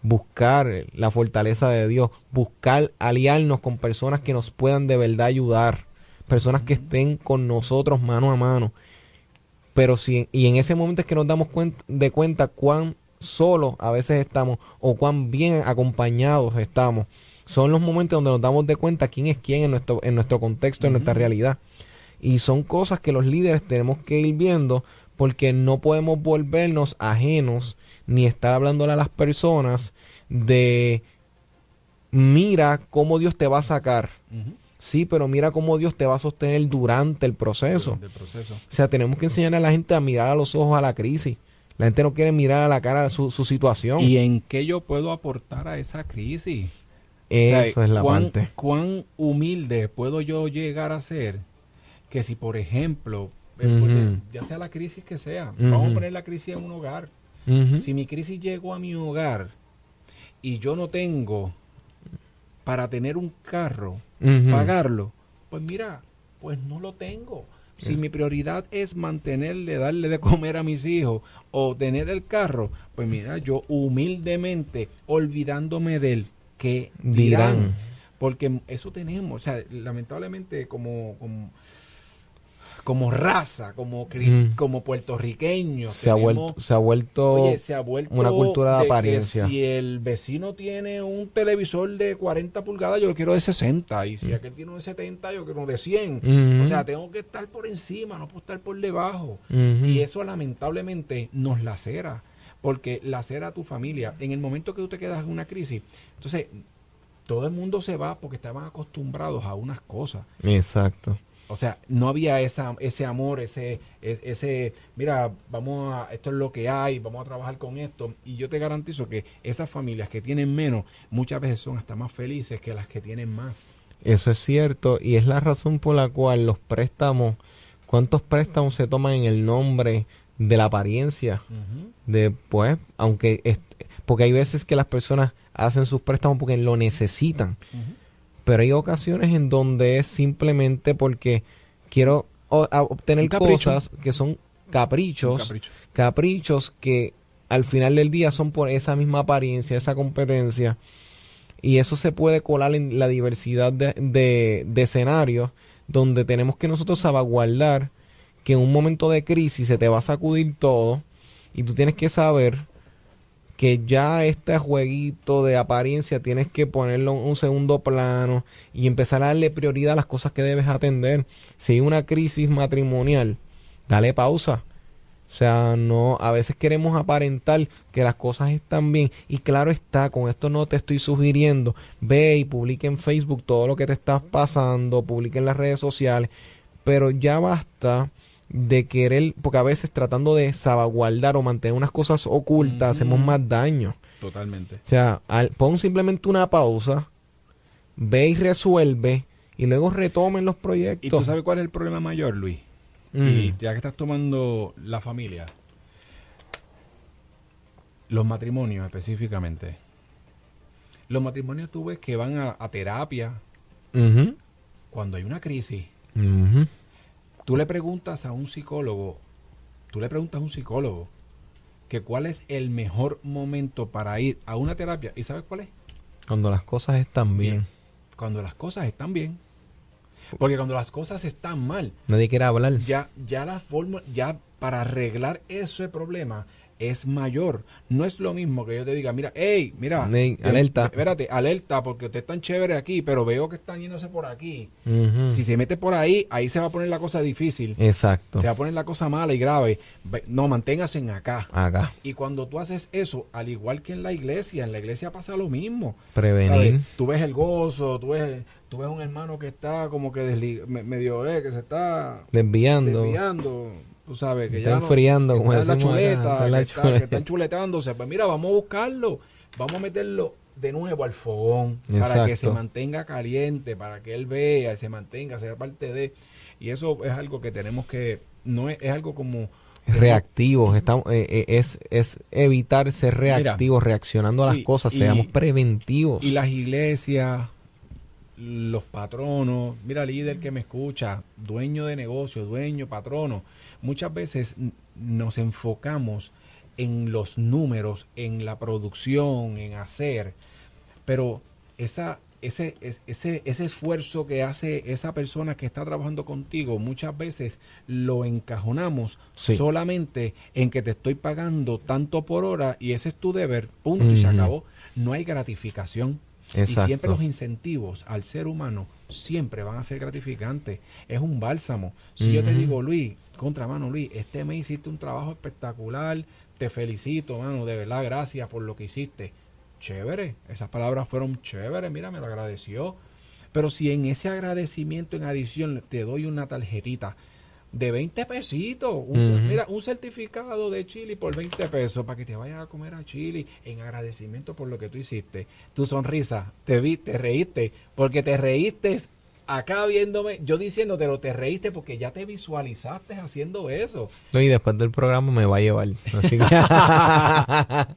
buscar la fortaleza de Dios, buscar aliarnos con personas que nos puedan de verdad ayudar, personas que estén con nosotros mano a mano. Pero si, y en ese momento es que nos damos cuenta, de cuenta cuán solos a veces estamos o cuán bien acompañados estamos. Son los momentos donde nos damos de cuenta quién es quién en nuestro, en nuestro contexto, en nuestra realidad. Y son cosas que los líderes tenemos que ir viendo porque no podemos volvernos ajenos ni estar hablándole a las personas de mira cómo Dios te va a sacar. Sí, pero mira cómo Dios te va a sostener durante el proceso. proceso. O sea, tenemos que enseñar a la gente a mirar a los ojos a la crisis. La gente no quiere mirar a la cara su, su situación. ¿Y en qué yo puedo aportar a esa crisis? Eso es la parte. ¿Cuán humilde puedo yo llegar a ser que si, por ejemplo, eh, ya sea la crisis que sea, vamos a poner la crisis en un hogar. Si mi crisis llegó a mi hogar y yo no tengo para tener un carro, pagarlo, pues mira, pues no lo tengo. Si mi prioridad es mantenerle, darle de comer a mis hijos o tener el carro, pues mira, yo humildemente, olvidándome del que dirán. Porque eso tenemos, o sea, lamentablemente como, como como raza, como, como puertorriqueños. Se, ha vuelto, se, ha vuelto, se ha vuelto una cultura de, apariencia. si el vecino tiene un televisor de 40 pulgadas, yo lo quiero de 60. Y si aquel tiene uno de 70, yo quiero de 100. O sea, tengo que estar por encima, no puedo estar por debajo. Y eso lamentablemente nos lacera. Porque lacera a tu familia. En el momento que tú te quedas en una crisis, entonces todo el mundo se va porque estaban acostumbrados a unas cosas. Exacto. O sea, no había esa, ese amor, ese, ese, mira, vamos a, esto es lo que hay, vamos a trabajar con esto. Y yo te garantizo que esas familias que tienen menos, muchas veces son hasta más felices que las que tienen más. Eso es cierto, y es la razón por la cual los préstamos, ¿cuántos préstamos se toman en el nombre de la apariencia? De, pues, aunque, porque hay veces que las personas hacen sus préstamos porque lo necesitan pero hay ocasiones en donde es simplemente porque quiero obtener cosas que son caprichos, caprichos que al final del día son por esa misma apariencia, esa competencia, y eso se puede colar en la diversidad de, de escenarios donde tenemos que nosotros salvaguardar que en un momento de crisis se te va a sacudir todo y tú tienes que saber que ya este jueguito de apariencia tienes que ponerlo en un segundo plano y empezar a darle prioridad a las cosas que debes atender. Si hay una crisis matrimonial, dale pausa. O sea, no, a veces queremos aparentar que las cosas están bien. Y claro está, con esto no te estoy sugiriendo. Ve y publique en Facebook todo lo que te está pasando, publique en las redes sociales. Pero ya basta de querer, porque a veces tratando de salvaguardar o mantener unas cosas ocultas hacemos más daño. Totalmente. O sea, pon simplemente una pausa, ve y resuelve y luego retomen los proyectos. ¿Y tú sabes cuál es el problema mayor, Luis? Y ya que estás tomando la familia, los matrimonios específicamente. Los matrimonios tú ves que van a, terapia cuando hay una crisis. Tú le preguntas a un psicólogo, tú le preguntas a un psicólogo que cuál es el mejor momento para ir a una terapia. ¿Y sabes cuál es? Cuando las cosas están bien. Cuando las cosas están bien. Porque cuando las cosas están mal. Nadie quiere hablar. Ya, ya la forma, ya para arreglar ese problema, es mayor. No es lo mismo que yo te diga, mira, hey, mira, alerta. Espérate, alerta, porque usted es tan chévere aquí, pero veo que están yéndose por aquí. Si se mete por ahí, ahí se va a poner la cosa difícil. Exacto. Se va a poner la cosa mala y grave. No, manténgase en acá. Acá. Y cuando tú haces eso, al igual que en la iglesia, en la iglesia pasa lo mismo. Prevenir. Tú ves el gozo, tú ves tú ves un hermano que está como que medio eh, que se está desviando. desviando tú sabes, que está ya enfriando, como está la chuleta, que, está, están chuletándose, pues mira, vamos a buscarlo, vamos a meterlo de nuevo al fogón para que se mantenga caliente, para que él vea, se mantenga, sea parte de y eso es algo que tenemos que no es, es algo como reactivos, estamos, eh, eh, es, es evitar ser reactivos, reaccionando a las cosas, seamos preventivos. Y las iglesias, los patronos, mira líder que me escucha, dueño de negocio, dueño, patrono, muchas veces nos enfocamos en los números, en la producción, en hacer, pero esa, ese, ese, ese esfuerzo que hace esa persona que está trabajando contigo, muchas veces lo encajonamos solamente en que te estoy pagando tanto por hora y ese es tu deber, punto, y se acabó. No hay gratificación. Y siempre los incentivos al ser humano siempre van a ser gratificantes. Es un bálsamo. Si yo te digo, Luis, contra mano Luis, este mes hiciste un trabajo espectacular, te felicito, mano, de verdad, gracias por lo que hiciste. Chévere, esas palabras fueron chéveres, mira, me lo agradeció. Pero si en ese agradecimiento en adición te doy una tarjetita, de 20 pesitos. Un, Mira, un certificado de Chile por 20 pesos para que te vayas a comer a Chile en agradecimiento por lo que tú hiciste. Tu sonrisa, te vi, te reíste, porque te reíste acá viéndome, yo diciéndotelo, te reíste porque ya te visualizaste haciendo eso. No, y después del programa me va a llevar.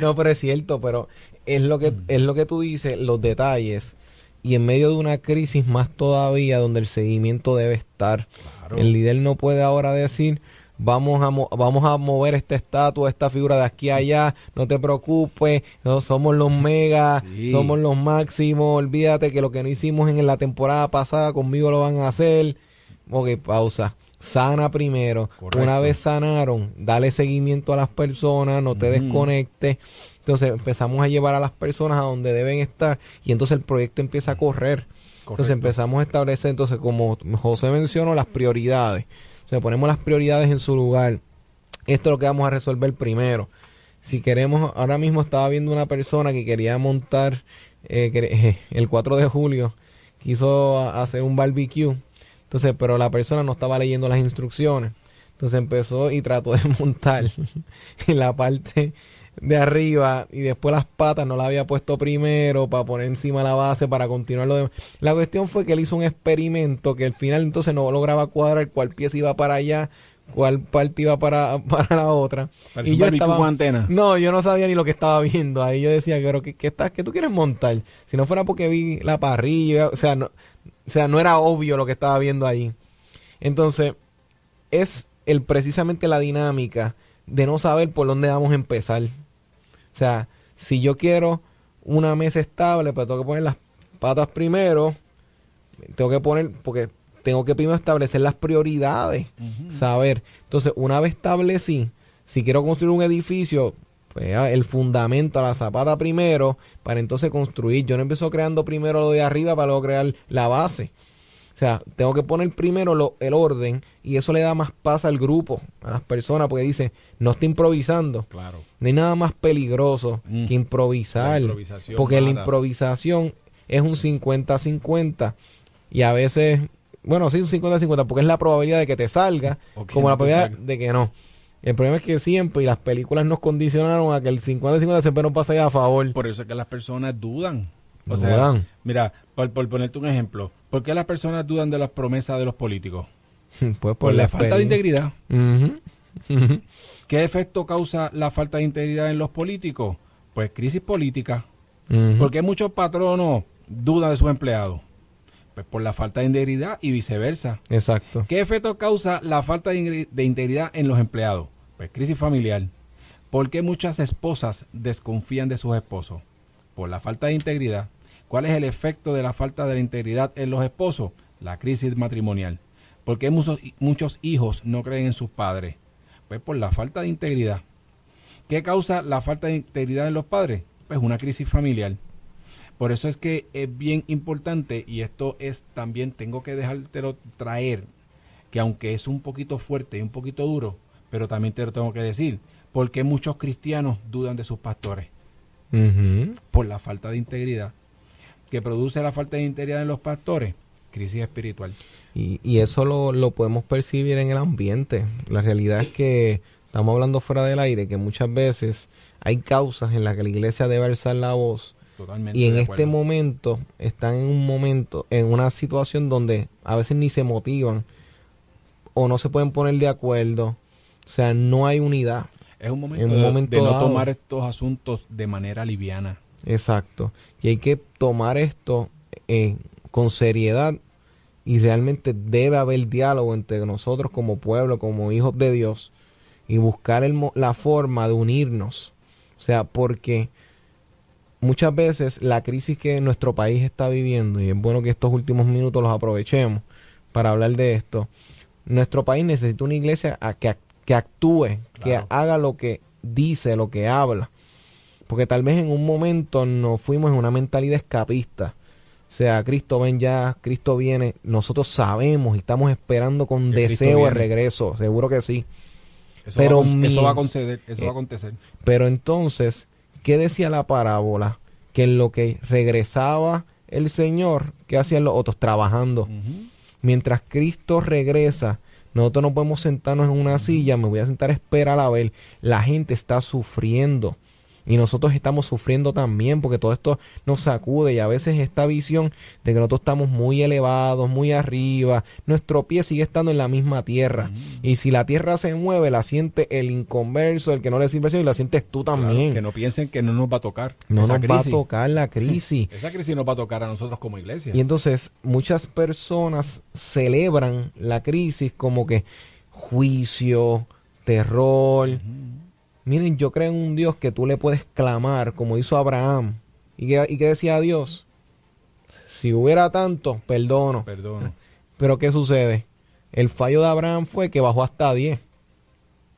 no, pero es cierto, pero es lo que es lo que tú dices, los detalles y en medio de una crisis más todavía donde el seguimiento debe estar. El líder no puede ahora decir, vamos a, vamos a mover esta estatua, esta figura de aquí a allá, no te preocupes, no somos los megas, somos los máximos, olvídate que lo que no hicimos en la temporada pasada conmigo lo van a hacer. Ok, pausa. Sana primero. Una vez sanaron, dale seguimiento a las personas, no te desconectes. Entonces empezamos a llevar a las personas a donde deben estar y entonces el proyecto empieza a correr. Entonces empezamos a establecer, entonces como José mencionó, las prioridades. Sea, ponemos las prioridades en su lugar. Esto es lo que vamos a resolver primero. Si queremos, ahora mismo estaba viendo una persona que quería montar eh, el 4 de julio, quiso hacer un barbecue. Entonces, pero la persona no estaba leyendo las instrucciones. Entonces empezó y trató de montar la parte de arriba y después las patas no la había puesto primero para poner encima la base para continuar lo demás. La cuestión fue que él hizo un experimento que al final entonces no lograba cuadrar cuál pie iba para allá, cuál parte iba para, para la otra. y yo estaba antena. No, yo no sabía ni lo que estaba viendo. Ahí yo decía, pero ¿qué, qué, estás, qué tú quieres montar? Si no fuera porque vi la parrilla, o sea, no, o sea, no era obvio lo que estaba viendo ahí. Entonces, es el precisamente la dinámica de no saber por dónde vamos a empezar. O sea, si yo quiero una mesa estable, pues tengo que poner las patas primero. Tengo que poner, porque tengo que primero establecer las prioridades. Saber. Entonces, una vez establecí, si quiero construir un edificio, pues el fundamento a la zapata primero, para entonces construir. Yo no empiezo creando primero lo de arriba para luego crear la base. O sea, tengo que poner primero lo, el orden y eso le da más paz al grupo, a las personas, porque dice, no estoy improvisando. Claro. No hay nada más peligroso mm. que improvisar. porque la improvisación es un 50-50 y a veces, bueno, sí, un 50-50 porque es la probabilidad de que te salga como la probabilidad de que no. El problema es que siempre, y las películas nos condicionaron a que el 50-50 siempre nos pasa a favor. Por eso es que las personas dudan. O sea, mira, por, ponerte un ejemplo, ¿por qué las personas dudan de las promesas de los políticos? pues por, la, falta de integridad. ¿Qué efecto causa la falta de integridad en los políticos? Pues crisis política. Porque muchos patronos dudan de sus empleados. Pues por la falta de integridad y viceversa. Exacto. ¿Qué efecto causa la falta de integridad en los empleados? Pues crisis familiar. ¿Por qué muchas esposas desconfían de sus esposos? Por la falta de integridad. ¿Cuál es el efecto de la falta de integridad en los esposos? La crisis matrimonial. ¿Por qué muchos, muchos hijos no creen en sus padres? Pues por la falta de integridad. ¿Qué causa la falta de integridad en los padres? Pues una crisis familiar. Por eso es que es bien importante, y esto es también, tengo que dejártelo traer, que aunque es un poquito fuerte y un poquito duro, pero también te lo tengo que decir, porque muchos cristianos dudan de sus pastores. Por la falta de integridad. Que produce la falta de integridad en los pastores? Crisis espiritual. Y, y eso lo, lo podemos percibir en el ambiente. La realidad es que estamos hablando fuera del aire, que muchas veces hay causas en las que la iglesia debe alzar la voz. Totalmente y en este momento están en un momento, en una situación donde a veces ni se motivan o no se pueden poner de acuerdo. O sea, no hay unidad. Es un momento, de, no tomar estos asuntos de manera liviana. Exacto. Y hay que tomar esto en con seriedad y realmente debe haber diálogo entre nosotros como pueblo, como hijos de Dios y buscar la forma de unirnos. O sea, porque muchas veces la crisis que nuestro país está viviendo, y es bueno que estos últimos minutos los aprovechemos para hablar de esto, nuestro país necesita una iglesia que, que actúe, que haga lo que dice, lo que habla. Porque tal vez en un momento nos fuimos en una mentalidad escapista o sea, Cristo ven ya, Cristo viene. Nosotros sabemos y estamos esperando con deseo el regreso, seguro que sí. Eso, pero va, eso va a conceder, eso va a eh, acontecer. Pero entonces, ¿qué decía la parábola? Que en lo que regresaba el Señor, ¿qué hacían los otros? Trabajando. Mientras Cristo regresa, Nosotros no podemos sentarnos en una silla, me voy a sentar a esperar a ver. La gente está sufriendo. Y nosotros estamos sufriendo también porque todo esto nos sacude y a veces esta visión de que nosotros estamos muy elevados, muy arriba, nuestro pie sigue estando en la misma tierra. Y si la tierra se mueve, la siente el inconverso, el que no le sirve y la sientes tú también. que no piensen que no nos va a tocar. No nos va a tocar la crisis. esa crisis nos va a tocar a nosotros como iglesia. Y entonces muchas personas celebran la crisis como que juicio, terror. Miren, yo creo en un Dios que tú le puedes clamar, como hizo Abraham. ¿Y que, y decía Dios? Si hubiera tanto, perdono. Perdono. Pero ¿qué sucede? El fallo de Abraham fue que bajó hasta 10.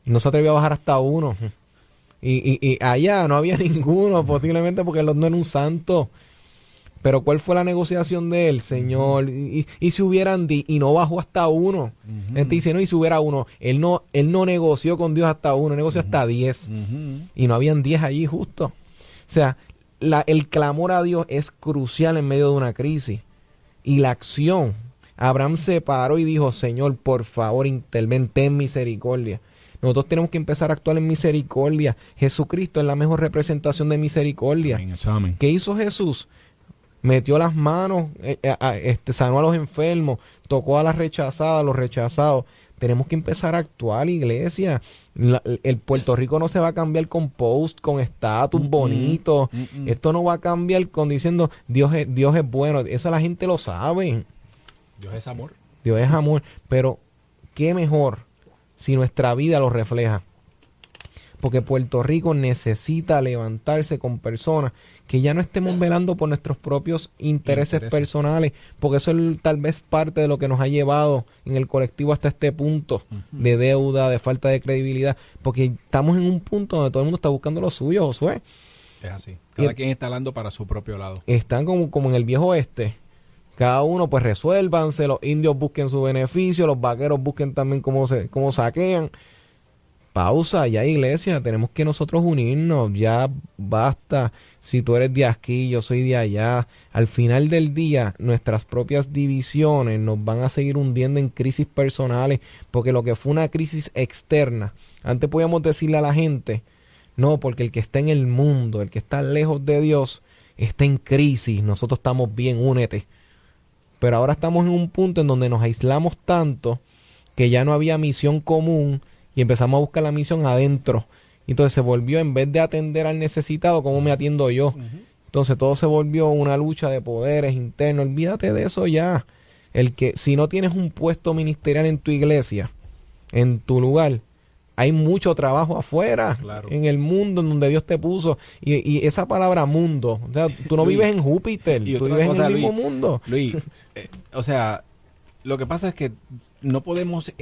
No se atrevió a bajar hasta uno. Y, y, allá no había ninguno, posiblemente porque no era un santo. Pero ¿cuál fue la negociación de él, Señor? Y, si hubieran di y no bajó hasta uno. Él dice, no, y si hubiera uno, él no, él no negoció con Dios hasta uno, negoció hasta diez. Y no habían diez allí justo. O sea, la, el clamor a Dios es crucial en medio de una crisis. Y la acción. Abraham se paró y dijo, Señor, por favor, interven, en misericordia. Nosotros tenemos que empezar a actuar en misericordia. Jesucristo es la mejor representación de misericordia. ¿Qué hizo Jesús? Metió las manos, eh, eh, este, sanó a los enfermos, tocó a las rechazadas, a los rechazados. Tenemos que empezar a actuar, iglesia. el Puerto Rico no se va a cambiar con post, con estatus bonito. Esto no va a cambiar con diciendo Dios es, Dios es bueno. Eso la gente lo sabe. Dios es amor. Dios es amor. Pero qué mejor si nuestra vida lo refleja porque Puerto Rico necesita levantarse con personas que ya no estemos velando por nuestros propios intereses, personales, porque eso es tal vez parte de lo que nos ha llevado en el colectivo hasta este punto de deuda, de falta de credibilidad, porque estamos en un punto donde todo el mundo está buscando lo suyo, Josué. Es así. Cada quien está hablando para su propio lado. Están como, como en el viejo oeste. Cada uno pues resuélvanse, los indios busquen su beneficio, los vaqueros busquen también cómo, se, cómo saquean pausa, ya iglesia, tenemos que nosotros unirnos, ya basta, si tú eres de aquí, yo soy de allá, al final del día nuestras propias divisiones nos van a seguir hundiendo en crisis personales, porque lo que fue una crisis externa, antes podíamos decirle a la gente, no, porque el que está en el mundo, el que está lejos de Dios, está en crisis, nosotros estamos bien, únete. Pero ahora estamos en un punto en donde nos aislamos tanto que ya no había misión común, y empezamos a buscar la misión adentro. Entonces se volvió, en vez de atender al necesitado, ¿cómo me atiendo yo? Entonces todo se volvió una lucha de poderes internos. Olvídate de eso ya. El que si no tienes un puesto ministerial en tu iglesia, en tu lugar, hay mucho trabajo afuera, en el mundo en donde Dios te puso. Y, esa palabra mundo, o sea, tú no vives en Júpiter, tú vives en el mismo mundo. Luis, eh, o sea, lo que pasa es que no podemos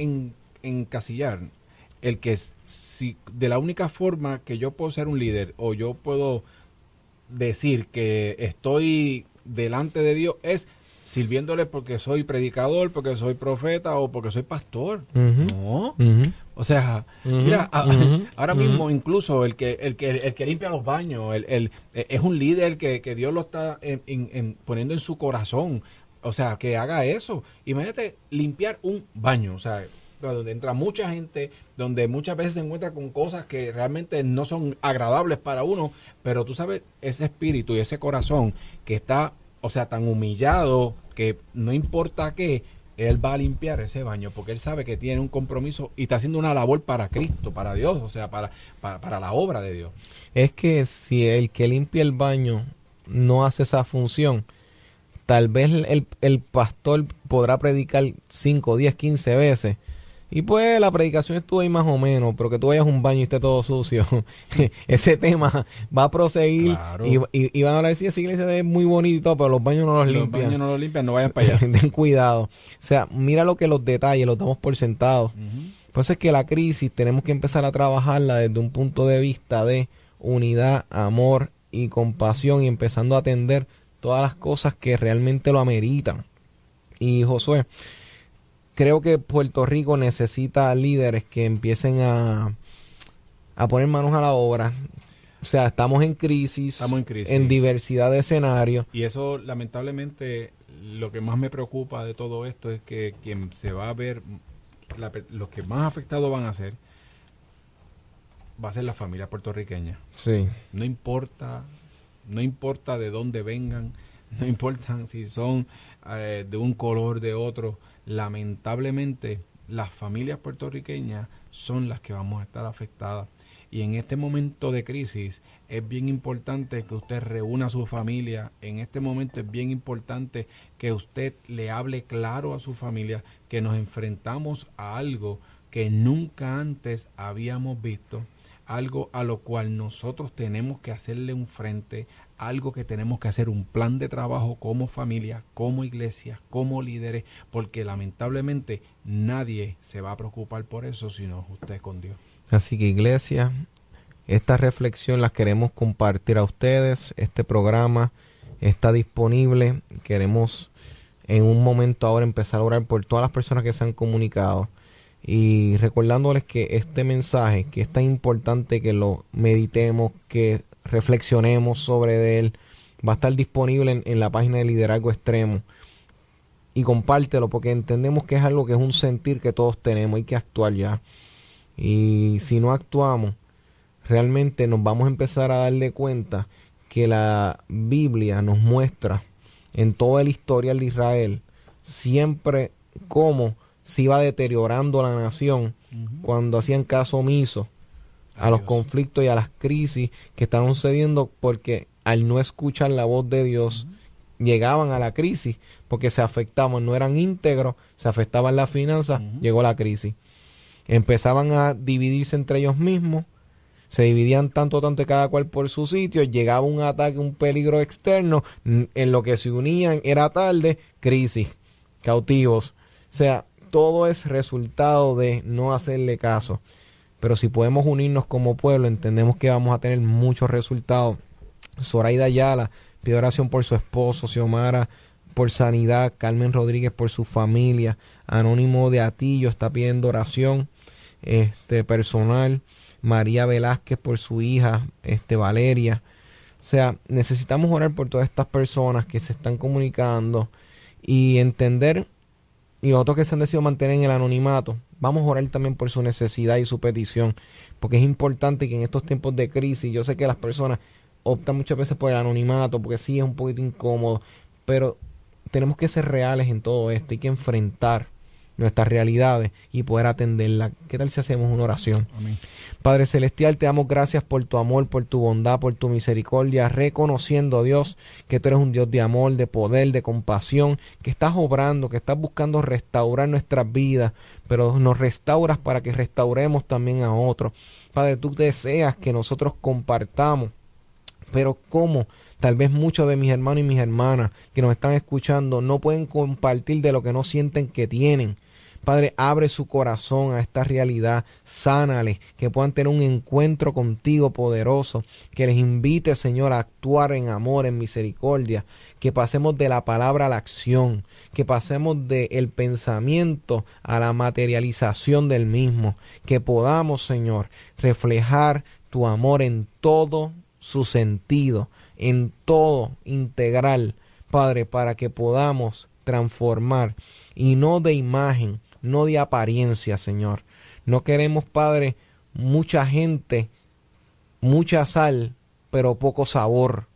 encasillar el que si de la única forma que yo puedo ser un líder o yo puedo decir que estoy delante de Dios es sirviéndole porque soy predicador, porque soy profeta o porque soy pastor. No. O sea, mira, ahora mismo incluso el que el que el que limpia los baños, el, el es un líder que, que Dios lo está poniendo en su corazón. O sea, que haga eso. Imagínate limpiar un baño, o sea, donde entra mucha gente, donde muchas veces se encuentra con cosas que realmente no son agradables para uno, pero tú sabes, ese espíritu y ese corazón que está, o sea, tan humillado que no importa qué, él va a limpiar ese baño porque él sabe que tiene un compromiso y está haciendo una labor para Cristo, para Dios, o sea, para, para, la obra de Dios. Es que si el que limpia el baño no hace esa función, tal vez el, el pastor podrá predicar 5, 10, 15 veces, y pues la predicación estuvo ahí más o menos, pero que tú vayas a un baño y esté todo sucio. Ese tema va a proseguir y, van a hablar, sí, esa iglesia es muy bonito, pero los baños no los, limpian. Los baños no los limpian, no vayan para allá. Ten cuidado. O sea, mira lo que los detalles los damos por sentados. Por eso es que la crisis tenemos que empezar a trabajarla desde un punto de vista de unidad, amor y compasión y empezando a atender todas las cosas que realmente lo ameritan. Y Josué, creo que Puerto Rico necesita líderes que empiecen a, a poner manos a la obra. O sea, estamos en crisis, estamos en crisis, en diversidad de escenarios. Y eso, lamentablemente, lo que más me preocupa de todo esto es que quien se va a ver los que más afectados van a ser va a ser la familia puertorriqueña. Sí. No importa, no importa de dónde vengan, no importa si son eh, de un color, de otro, lamentablemente las familias puertorriqueñas son las que vamos a estar afectadas. Y en este momento de crisis es bien importante que usted reúna a su familia. En este momento es bien importante que usted le hable claro a su familia que nos enfrentamos a algo que nunca antes habíamos visto, algo a lo cual nosotros tenemos que hacerle un frente, algo que tenemos que hacer un plan de trabajo como familia, como iglesia, como líderes, porque lamentablemente nadie se va a preocupar por eso sino usted con Dios. Así que iglesia, esta reflexión la queremos compartir a ustedes. Este programa está disponible. Queremos en un momento ahora empezar a orar por todas las personas que se han comunicado y recordándoles que este mensaje, que es tan importante que lo meditemos, que reflexionemos sobre él, va a estar disponible en, en la página de Liderazgo Extremo y compártelo porque entendemos que es algo que es un sentir que todos tenemos, hay que actuar ya. Y si no actuamos, realmente nos vamos a empezar a darle cuenta que la Biblia nos muestra en toda la historia de Israel siempre cómo se iba deteriorando la nación cuando hacían caso omiso a los conflictos y a las crisis que estaban sucediendo porque al no escuchar la voz de Dios llegaban a la crisis porque se afectaban, no eran íntegros, se afectaban las finanzas, llegó la crisis. Empezaban a dividirse entre ellos mismos, se dividían tanto, tanto cada cual por su sitio, llegaba un ataque, un peligro externo, en lo que se unían era tarde, crisis, cautivos. O sea, todo es resultado de no hacerle caso. Pero si podemos unirnos como pueblo, entendemos que vamos a tener muchos resultados. Zoraida Ayala pide oración por su esposo, Xiomara por sanidad, Carmen Rodríguez por su familia, Anónimo de Atillo está pidiendo oración este personal, María Velázquez por su hija, este Valeria. O sea, necesitamos orar por todas estas personas que se están comunicando y entender y otros que se han decidido mantener en el anonimato. Vamos a orar también por su necesidad y su petición, porque es importante que en estos tiempos de crisis, yo sé que las personas optan muchas veces por el anonimato, porque sí es un poquito incómodo, pero tenemos que ser reales en todo esto, hay que enfrentar nuestras realidades y poder atenderla. ¿Qué tal si hacemos una oración? Padre Celestial, te damos gracias por tu amor, por tu bondad, por tu misericordia, reconociendo, Dios, que tú eres un Dios de amor, de poder, de compasión, que estás obrando, que estás buscando restaurar nuestras vidas, pero nos restauras para que restauremos también a otros. Padre, tú deseas que nosotros compartamos, pero ¿cómo? Tal vez muchos de mis hermanos y mis hermanas que nos están escuchando no pueden compartir de lo que no sienten que tienen. Padre, abre su corazón a esta realidad, sánales, que puedan tener un encuentro contigo poderoso, que les invite, Señor, a actuar en amor, en misericordia, que pasemos de la palabra a la acción, que pasemos del pensamiento a la materialización del mismo, que podamos, Señor, reflejar tu amor en todo su sentido, en todo integral, Padre, para que podamos transformar y no de imagen, no de apariencia, Señor. No queremos, Padre, mucha gente, mucha sal, pero poco sabor.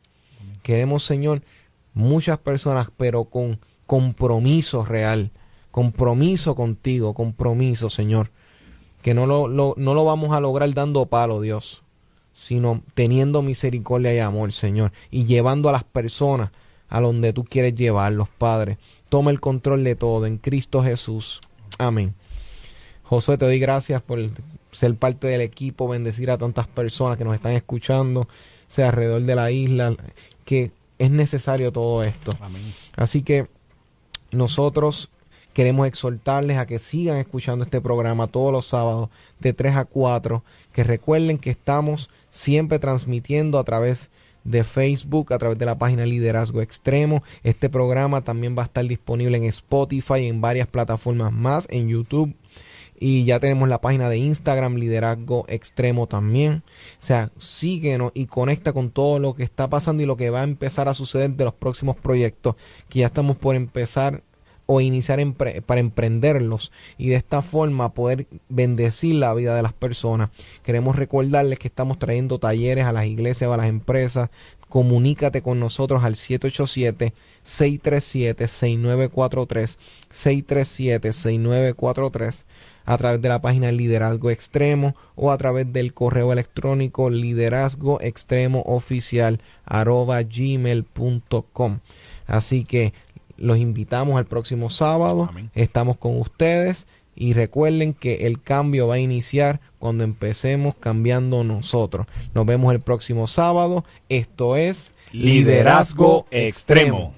Queremos, Señor, muchas personas, pero con compromiso real, compromiso contigo, compromiso, Señor. Que no lo, no lo vamos a lograr dando palo, Dios, sino teniendo misericordia y amor, Señor, y llevando a las personas a donde tú quieres llevarlos, Padre. Toma el control de todo en Cristo Jesús. Amén. Josué, te doy gracias por ser parte del equipo, bendecir a tantas personas que nos están escuchando, sea alrededor de la isla, que es necesario todo esto. Así que nosotros queremos exhortarles a que sigan escuchando este programa todos los sábados de 3 a 4, que recuerden que estamos siempre transmitiendo a través de Facebook, a través de la página Liderazgo Extremo. Este programa también va a estar disponible en Spotify, y en varias plataformas más, en YouTube. Y ya tenemos la página de Instagram, Liderazgo Extremo también. O sea, síguenos y conecta con todo lo que está pasando y lo que va a empezar a suceder de los próximos proyectos. Que ya estamos por empezar o iniciar para emprenderlos y de esta forma poder bendecir la vida de las personas. Queremos recordarles que estamos trayendo talleres a las iglesias a las empresas. Comunícate con nosotros al 787-637-6943, 637-6943 a través de la página Liderazgo Extremo o a través del correo electrónico liderazgo extremo oficial gmail.com. Así que los invitamos al próximo sábado. Estamos con ustedes. Y recuerden que el cambio va a iniciar cuando empecemos cambiando nosotros. Nos vemos el próximo sábado. Esto es Liderazgo Extremo.